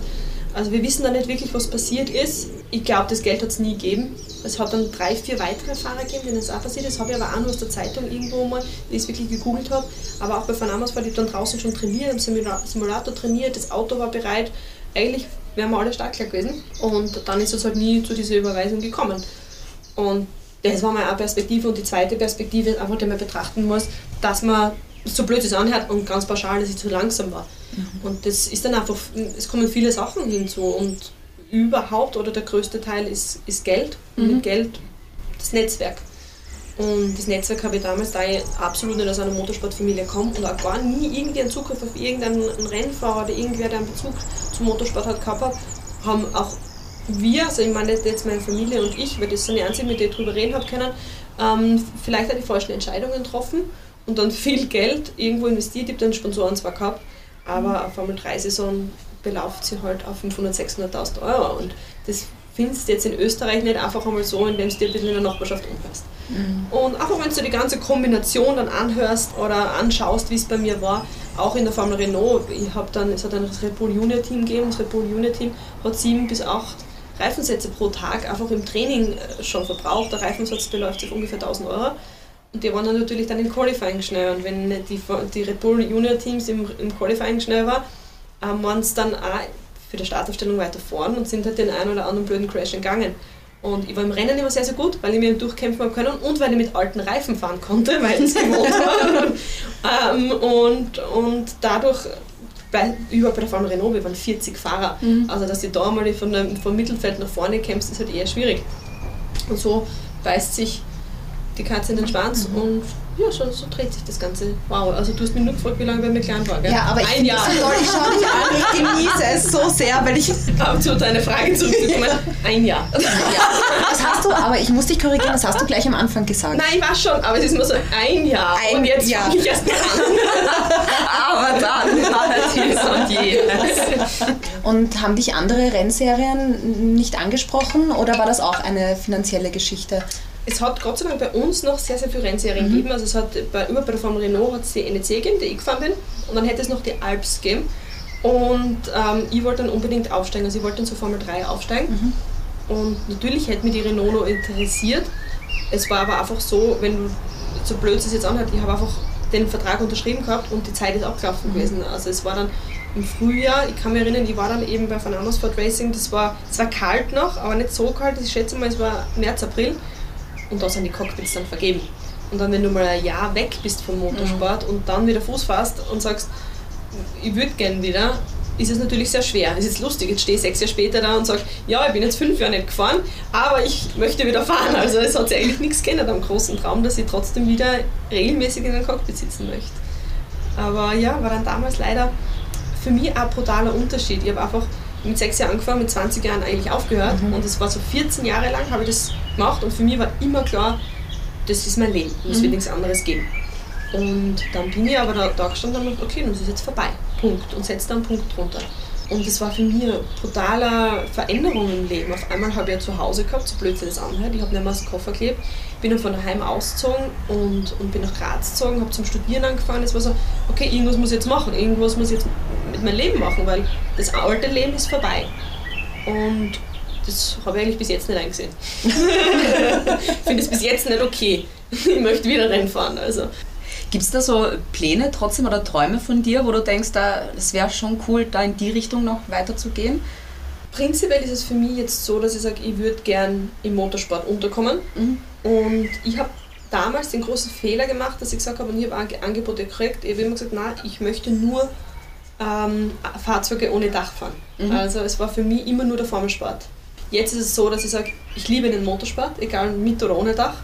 Also wir wissen da nicht wirklich, was passiert ist. Ich glaube, das Geld hat es nie gegeben. Es hat dann drei, vier weitere Fahrer gegeben, denen das auch passiert ist. Das habe ich aber auch nur aus der Zeitung irgendwo mal, wie ich es wirklich gegoogelt habe. Aber auch bei Van Amersfoort, ich dann draußen schon trainiert, im Simula- Simulator trainiert, das Auto war bereit. Eigentlich wären wir alle startklar gewesen. Und dann ist es halt nie zu dieser Überweisung gekommen. Und das war meine eine Perspektive. Und die zweite Perspektive ist einfach, die man betrachten muss, dass man so blöd es anhört und ganz pauschal, dass ich zu langsam war. Und das ist dann einfach, es kommen viele Sachen hinzu und überhaupt oder der größte Teil ist, ist Geld und Mhm. mit Geld das Netzwerk. Und das Netzwerk habe ich damals, da ich absolut nicht aus einer Motorsportfamilie komme und auch gar nie irgendwie einen Zugriff auf irgendeinen Rennfahrer oder irgendwer, der einen Bezug zum Motorsport hat gehabt hat, haben auch wir, also ich meine jetzt meine Familie und ich, weil das sind die einzigen, mit denen ich drüber reden habe können, ähm, vielleicht auch die falschen Entscheidungen getroffen und dann viel Geld irgendwo investiert. Ich habe dann Sponsoren zwar gehabt, aber eine Formel 3-Saison belauft sie halt auf 500.000, 600.000 Euro und das findest du jetzt in Österreich nicht einfach einmal so, indem du dir ein bisschen in der Nachbarschaft umhörst. Und einfach wenn du die ganze Kombination dann anhörst oder anschaust, wie es bei mir war, auch in der Formel Renault, ich habe dann, es hat dann das Red Bull Junior Team gegeben, das Red Bull Junior Team hat sieben bis acht Reifensätze pro Tag einfach im Training äh, schon verbraucht. Der Reifensatz beläuft sich auf ungefähr 1000 Euro. Und die waren dann natürlich dann im Qualifying schnell. Und wenn die, die Red Bull Junior Teams im, im Qualifying schnell war, ähm, waren es dann auch für die Startaufstellung weiter vorn und sind halt den einen oder anderen blöden Crash entgangen. Und ich war im Rennen immer sehr, sehr gut, weil ich mir durchkämpfen habe können und weil ich mit alten Reifen fahren konnte, weil es gewohnt war. ähm, und, und dadurch, bei, überhaupt bei der Formel Renault, wir waren 40 Fahrer. Mhm. Also, dass du da mal von dem, vom Mittelfeld nach vorne kämpfst, ist halt eher schwierig. Und so beißt sich die Katze in den Schwanz und ja, so, so dreht sich das Ganze. Wow, also du hast mich nur gefragt, wie lange bei mir klein war, gell? Ja, aber ich ein finde Jahr. das toll. Ich schaue dich *laughs* an, ich genieße es so sehr, weil ich... Aber zu deiner Frage zurückzukommen, ein Jahr. Das hast du, aber ich muss dich korrigieren, das hast du gleich am Anfang gesagt. Nein, ich weiß schon, aber es ist nur so ein Jahr. Ein und jetzt Jahr. ich erst an. *laughs* aber dann hat dies und jenes. Und haben dich andere Rennserien nicht angesprochen oder war das auch eine finanzielle Geschichte? Es hat Gott sei Dank bei uns noch sehr, sehr viele Rennserien gegeben. Also es hat bei, über bei der Formel Renault hat es die NEC gegeben, die ich gefahren bin. Und dann hätte es noch die Alps gegeben. Und ähm, ich wollte dann unbedingt aufsteigen. Also ich wollte dann zur Formel 3 aufsteigen. Und natürlich hätte mich die Renault noch interessiert. Es war aber einfach so, wenn du, so blöd es jetzt anhört, ich habe einfach den Vertrag unterschrieben gehabt und die Zeit ist auch gelaufen gewesen. Also es war dann im Frühjahr, ich kann mich erinnern, ich war dann eben bei Van Amersfoort Racing, das war, es war kalt noch, aber nicht so kalt, ich schätze mal, es war März, April und da sind die Cockpits dann vergeben. Und dann, wenn du mal ein Jahr weg bist vom Motorsport und dann wieder Fuß fasst und sagst, ich würde gern wieder, ist es natürlich sehr schwer. Es ist lustig, jetzt stehe ich sechs Jahre später da und sage, ja, ich bin jetzt fünf Jahre nicht gefahren, aber ich möchte wieder fahren. Also es hat sich eigentlich nichts geändert am großen Traum, dass ich trotzdem wieder regelmäßig in einem Cockpit sitzen möchte. Aber ja, war dann damals leider für mich auch ein brutaler Unterschied. Ich habe einfach mit sechs Jahren angefangen, mit 20 Jahren eigentlich aufgehört und es war so 14 Jahre lang habe ich das gemacht und für mich war immer klar, das ist mein Leben und es Mhm. wird nichts anderes geben. Und dann bin ich aber da, da gestanden und habe gedacht, okay, das ist jetzt vorbei. Punkt. Und setze da einen Punkt drunter. Und das war für mich eine brutale Veränderung im Leben. Auf einmal habe ich ja zu Hause gehabt, so blöd sich das anhört. Ich habe nicht mehr das Koffer geklebt. Bin dann von daheim ausgezogen und, und bin nach Graz gezogen, habe zum Studieren angefangen. Es war so, okay, irgendwas muss ich jetzt machen, irgendwas muss ich jetzt mit meinem Leben machen, weil das alte Leben ist vorbei. Und das habe ich eigentlich bis jetzt nicht eingesehen. *laughs* ich finde es bis jetzt nicht okay. *laughs* Ich möchte wieder Rennen fahren. Also. Gibt es da so Pläne trotzdem oder Träume von dir, wo du denkst, da, es wäre schon cool, da in die Richtung noch weiterzugehen? Prinzipiell ist es für mich jetzt so, dass ich sage, ich würde gern im Motorsport unterkommen. Und ich habe damals den großen Fehler gemacht, dass ich gesagt habe, und ich habe Ange- Angebote gekriegt, ich habe immer gesagt, nein, ich möchte nur ähm, Fahrzeuge ohne Dach fahren. Mhm. Also es war für mich immer nur der Formelsport. Jetzt ist es so, dass ich sage, ich liebe den Motorsport, egal mit oder ohne Dach.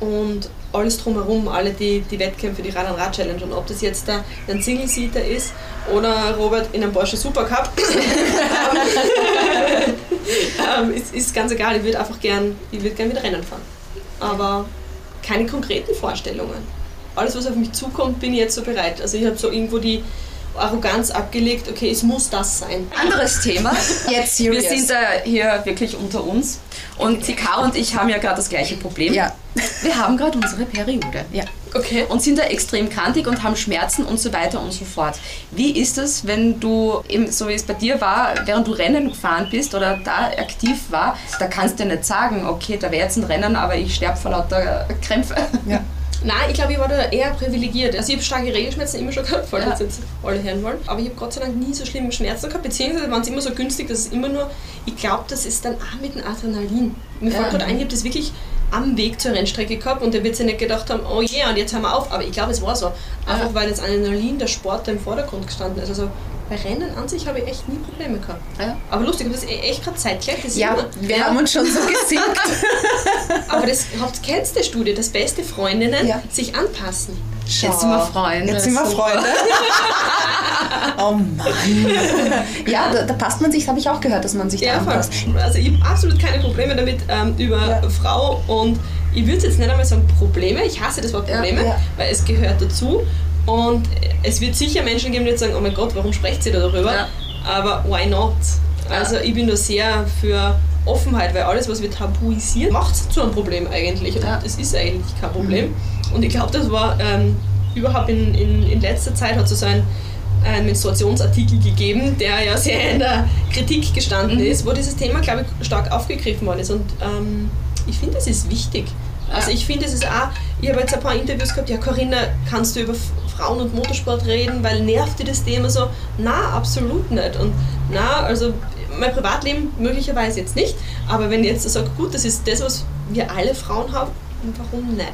Und alles drumherum, alle die, die Wettkämpfe, die Rad an Rad Challenge und ob das jetzt da ein Single-Seater ist oder Robert in einem Porsche Supercup, *laughs* ähm, ist, ist ganz egal. Ich würde einfach gern, ich würde gern wieder Rennen fahren. Aber keine konkreten Vorstellungen. Alles, was auf mich zukommt, bin ich jetzt so bereit. Also ich habe so irgendwo die Arroganz abgelegt, okay, es muss das sein. Anderes Thema. Jetzt Wir serious. sind äh, hier wirklich unter uns. Und Caro und ich haben ja gerade das gleiche Problem. Ja. Wir haben gerade unsere Periode. Ja. Okay. Und sind da extrem kantig und haben Schmerzen und so weiter und so fort. Wie ist es, wenn du, eben so wie es bei dir war, während du Rennen gefahren bist oder da aktiv war, da kannst du nicht sagen, okay, da wäre jetzt ein Rennen, aber ich sterbe vor lauter Krämpfe. Ja. *laughs* Nein, ich glaube, ich war da eher privilegiert. Also ich habe starke Regelschmerzen immer schon gehabt, falls Ja. jetzt alle hören wollen. Aber ich habe Gott sei Dank nie so schlimme Schmerzen gehabt, beziehungsweise waren sie immer so günstig, dass es immer nur, ich glaube, das ist dann auch mit dem Adrenalin. Mir Ja. fällt gerade ein, ich habe das wirklich am Weg zur Rennstrecke gehabt und der wird sich nicht gedacht haben, oh yeah, und jetzt hören wir auf. Aber ich glaube, es war so. Einfach weil das Adrenalin, der Sport da im Vordergrund gestanden ist. Also Bei Rennen an sich habe ich echt nie Probleme gehabt. Aber lustig, aber das ist echt gerade zeitgleich. Ja, wir haben uns schon so *laughs* gesinkt. aber das kennst du die Studie, dass beste Freundinnen sich anpassen. Jetzt sind wir Freunde. Jetzt sind wir Freunde. *laughs* oh Mann. Ja, da, da passt man sich, das habe ich auch gehört, dass man sich da Ja, voll. anpasst. Also ich habe absolut keine Probleme damit ähm, über Frau und ich würde jetzt nicht einmal sagen Probleme, ich hasse das Wort Probleme, ja. weil es gehört dazu und es wird sicher Menschen geben, die jetzt sagen, oh mein Gott, warum sprecht sie da darüber? Aber why not? Also ich bin da sehr für Offenheit, weil alles, was wir tabuisieren, macht es zu einem Problem eigentlich. Und es ist eigentlich kein Problem. Und ich glaube, das war ähm, überhaupt in, in, in letzter Zeit hat es so ein einen Menstruationsartikel gegeben, der ja sehr in der Kritik gestanden ist, wo dieses Thema, glaube ich, stark aufgegriffen worden ist. Und ähm, ich finde, das ist wichtig. Also ich finde, es ist auch, ich habe jetzt ein paar Interviews gehabt, ja Corinna, kannst du über Frauen und Motorsport reden, weil nervt dir das Thema so? Na, absolut nicht. Und na, also mein Privatleben möglicherweise jetzt nicht, aber wenn ich jetzt sage, gut, das ist das, was wir alle Frauen haben, warum nicht?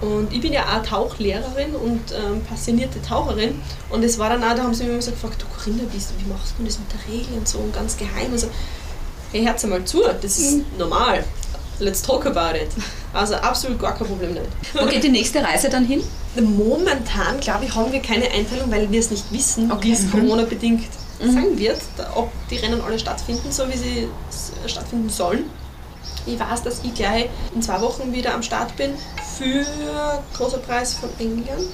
Und ich bin ja auch Tauchlehrerin und ähm, passionierte Taucherin. Und es war dann auch, da haben sie mich immer so gefragt, du Corinna, wie, wie machst du das mit der Regel und so und ganz geheim und so. Hey, hört's mal zu, das ist normal. Let's talk about it. Also absolut gar kein Problem nicht. Wo geht die nächste Reise dann hin? Momentan, glaube ich, haben wir keine Einteilung, weil wir es nicht wissen, wie es Mhm. Corona-bedingt sein wird, ob die Rennen alle stattfinden, so wie sie stattfinden sollen. Ich weiß, dass ich gleich in zwei Wochen wieder am Start bin für großer Preis von England.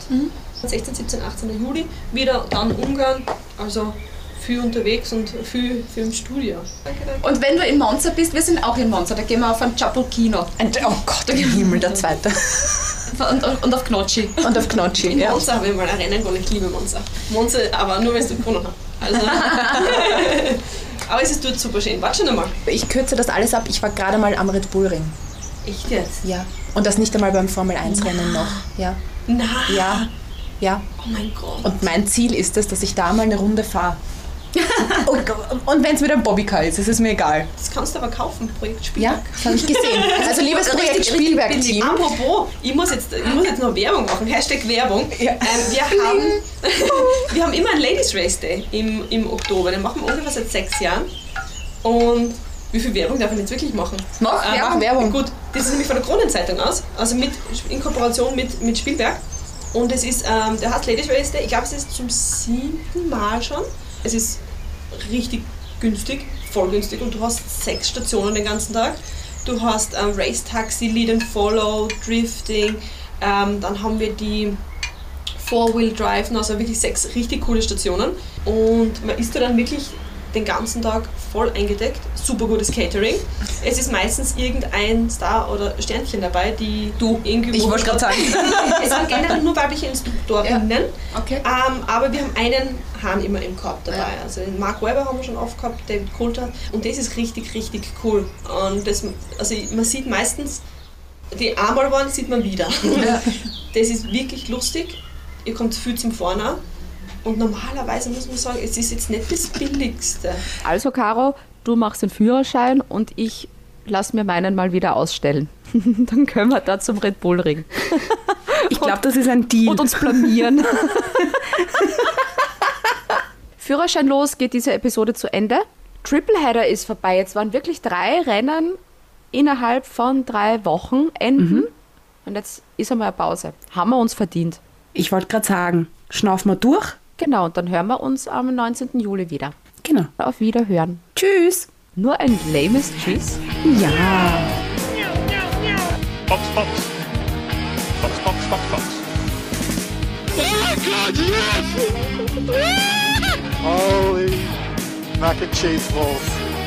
16, 17, 18. Juli. Wieder dann Ungarn. Also viel unterwegs und viel, viel im Studio. Danke, danke. Und wenn du in Monza bist, wir sind auch in Monza, da gehen wir auf ein Chapulkino. Oh Gott, im Himmel, der zweite. Und, und auf Knotschi. Und auf Knotschi, In ja. Monza habe ich mal ein Rennen gewonnen, ich liebe Monza. Monza, aber nur wenn du gewonnen hast. Also, *laughs* aber es ist dort super schön. Warte schon einmal. Ich kürze das alles ab. Ich war gerade mal am Red Bull Ring. Echt jetzt? Ja. Und das nicht einmal beim Formel 1 Rennen noch. Ja. Na. Ja. Ja. Oh mein Gott. Und mein Ziel ist es, dass ich da mal eine Runde fahre. Und und wenn es mit einem Bobbycar ist, ist es mir egal. Das kannst du aber kaufen, Projekt Spielberg. Ja, das habe ich gesehen. Also liebes Projekt Spielberg-Team. Apropos, ich muss, jetzt, ich muss jetzt noch Werbung machen. Hashtag Werbung. Ähm, wir, haben, *laughs* wir haben immer einen Ladies Race Day im, im Oktober. Den machen wir ungefähr seit sechs Jahren. Und wie viel Werbung darf ich jetzt wirklich machen? Mach Äh, Werbung. Werbung. Gut, das ist nämlich von der Kronenzeitung aus, also mit, in Kooperation mit, mit Spielberg. Und es ist, ähm, der heißt Ladies Race Day, ich glaube, es ist zum siebten Mal schon. Es ist richtig günstig, voll günstig und du hast sechs Stationen den ganzen Tag. Du hast ähm, Race Taxi, Lead and Follow, Drifting, ähm, dann haben wir die Four-Wheel Drive, also wirklich sechs richtig coole Stationen. Und man ist da dann wirklich den ganzen Tag voll eingedeckt. Super gutes Catering. Es ist meistens irgendein Star oder Sternchen dabei, die du irgendwie. Ich wollte gerade sagen. *laughs* es sind generell nur weibliche Instruktorinnen. Okay. Ähm, aber wir haben einen Hahn immer im Korb dabei. Also den Mark Webber haben wir schon oft gehabt, David Coulter. Und das ist richtig, richtig cool. Und das, also man sieht meistens, die einmal waren, sieht man wieder. *laughs* Das ist wirklich lustig. Ihr kommt viel zum Vorne. Und normalerweise muss man sagen, es ist jetzt nicht das Billigste. Also, Caro, du machst den Führerschein und ich lass mir meinen mal wieder ausstellen. *laughs* Dann können wir da zum Red Bull Ring. Ich glaube, das ist ein Deal. Und uns blamieren. *laughs* Führerscheinlos geht diese Episode zu Ende. Tripleheader ist vorbei. Jetzt waren wirklich drei Rennen innerhalb von drei Wochenenden. Und jetzt ist einmal eine Pause. Haben wir uns verdient. Ich wollte gerade sagen, schnaufen wir durch. Genau, und dann hören wir uns am 19. Juli wieder. Genau. Auf Wiederhören. Tschüss. Nur ein lames Tschüss. Ja. Box, Box. Box, Box, Box, Box. Oh my god, yes! Holy mac and cheese balls.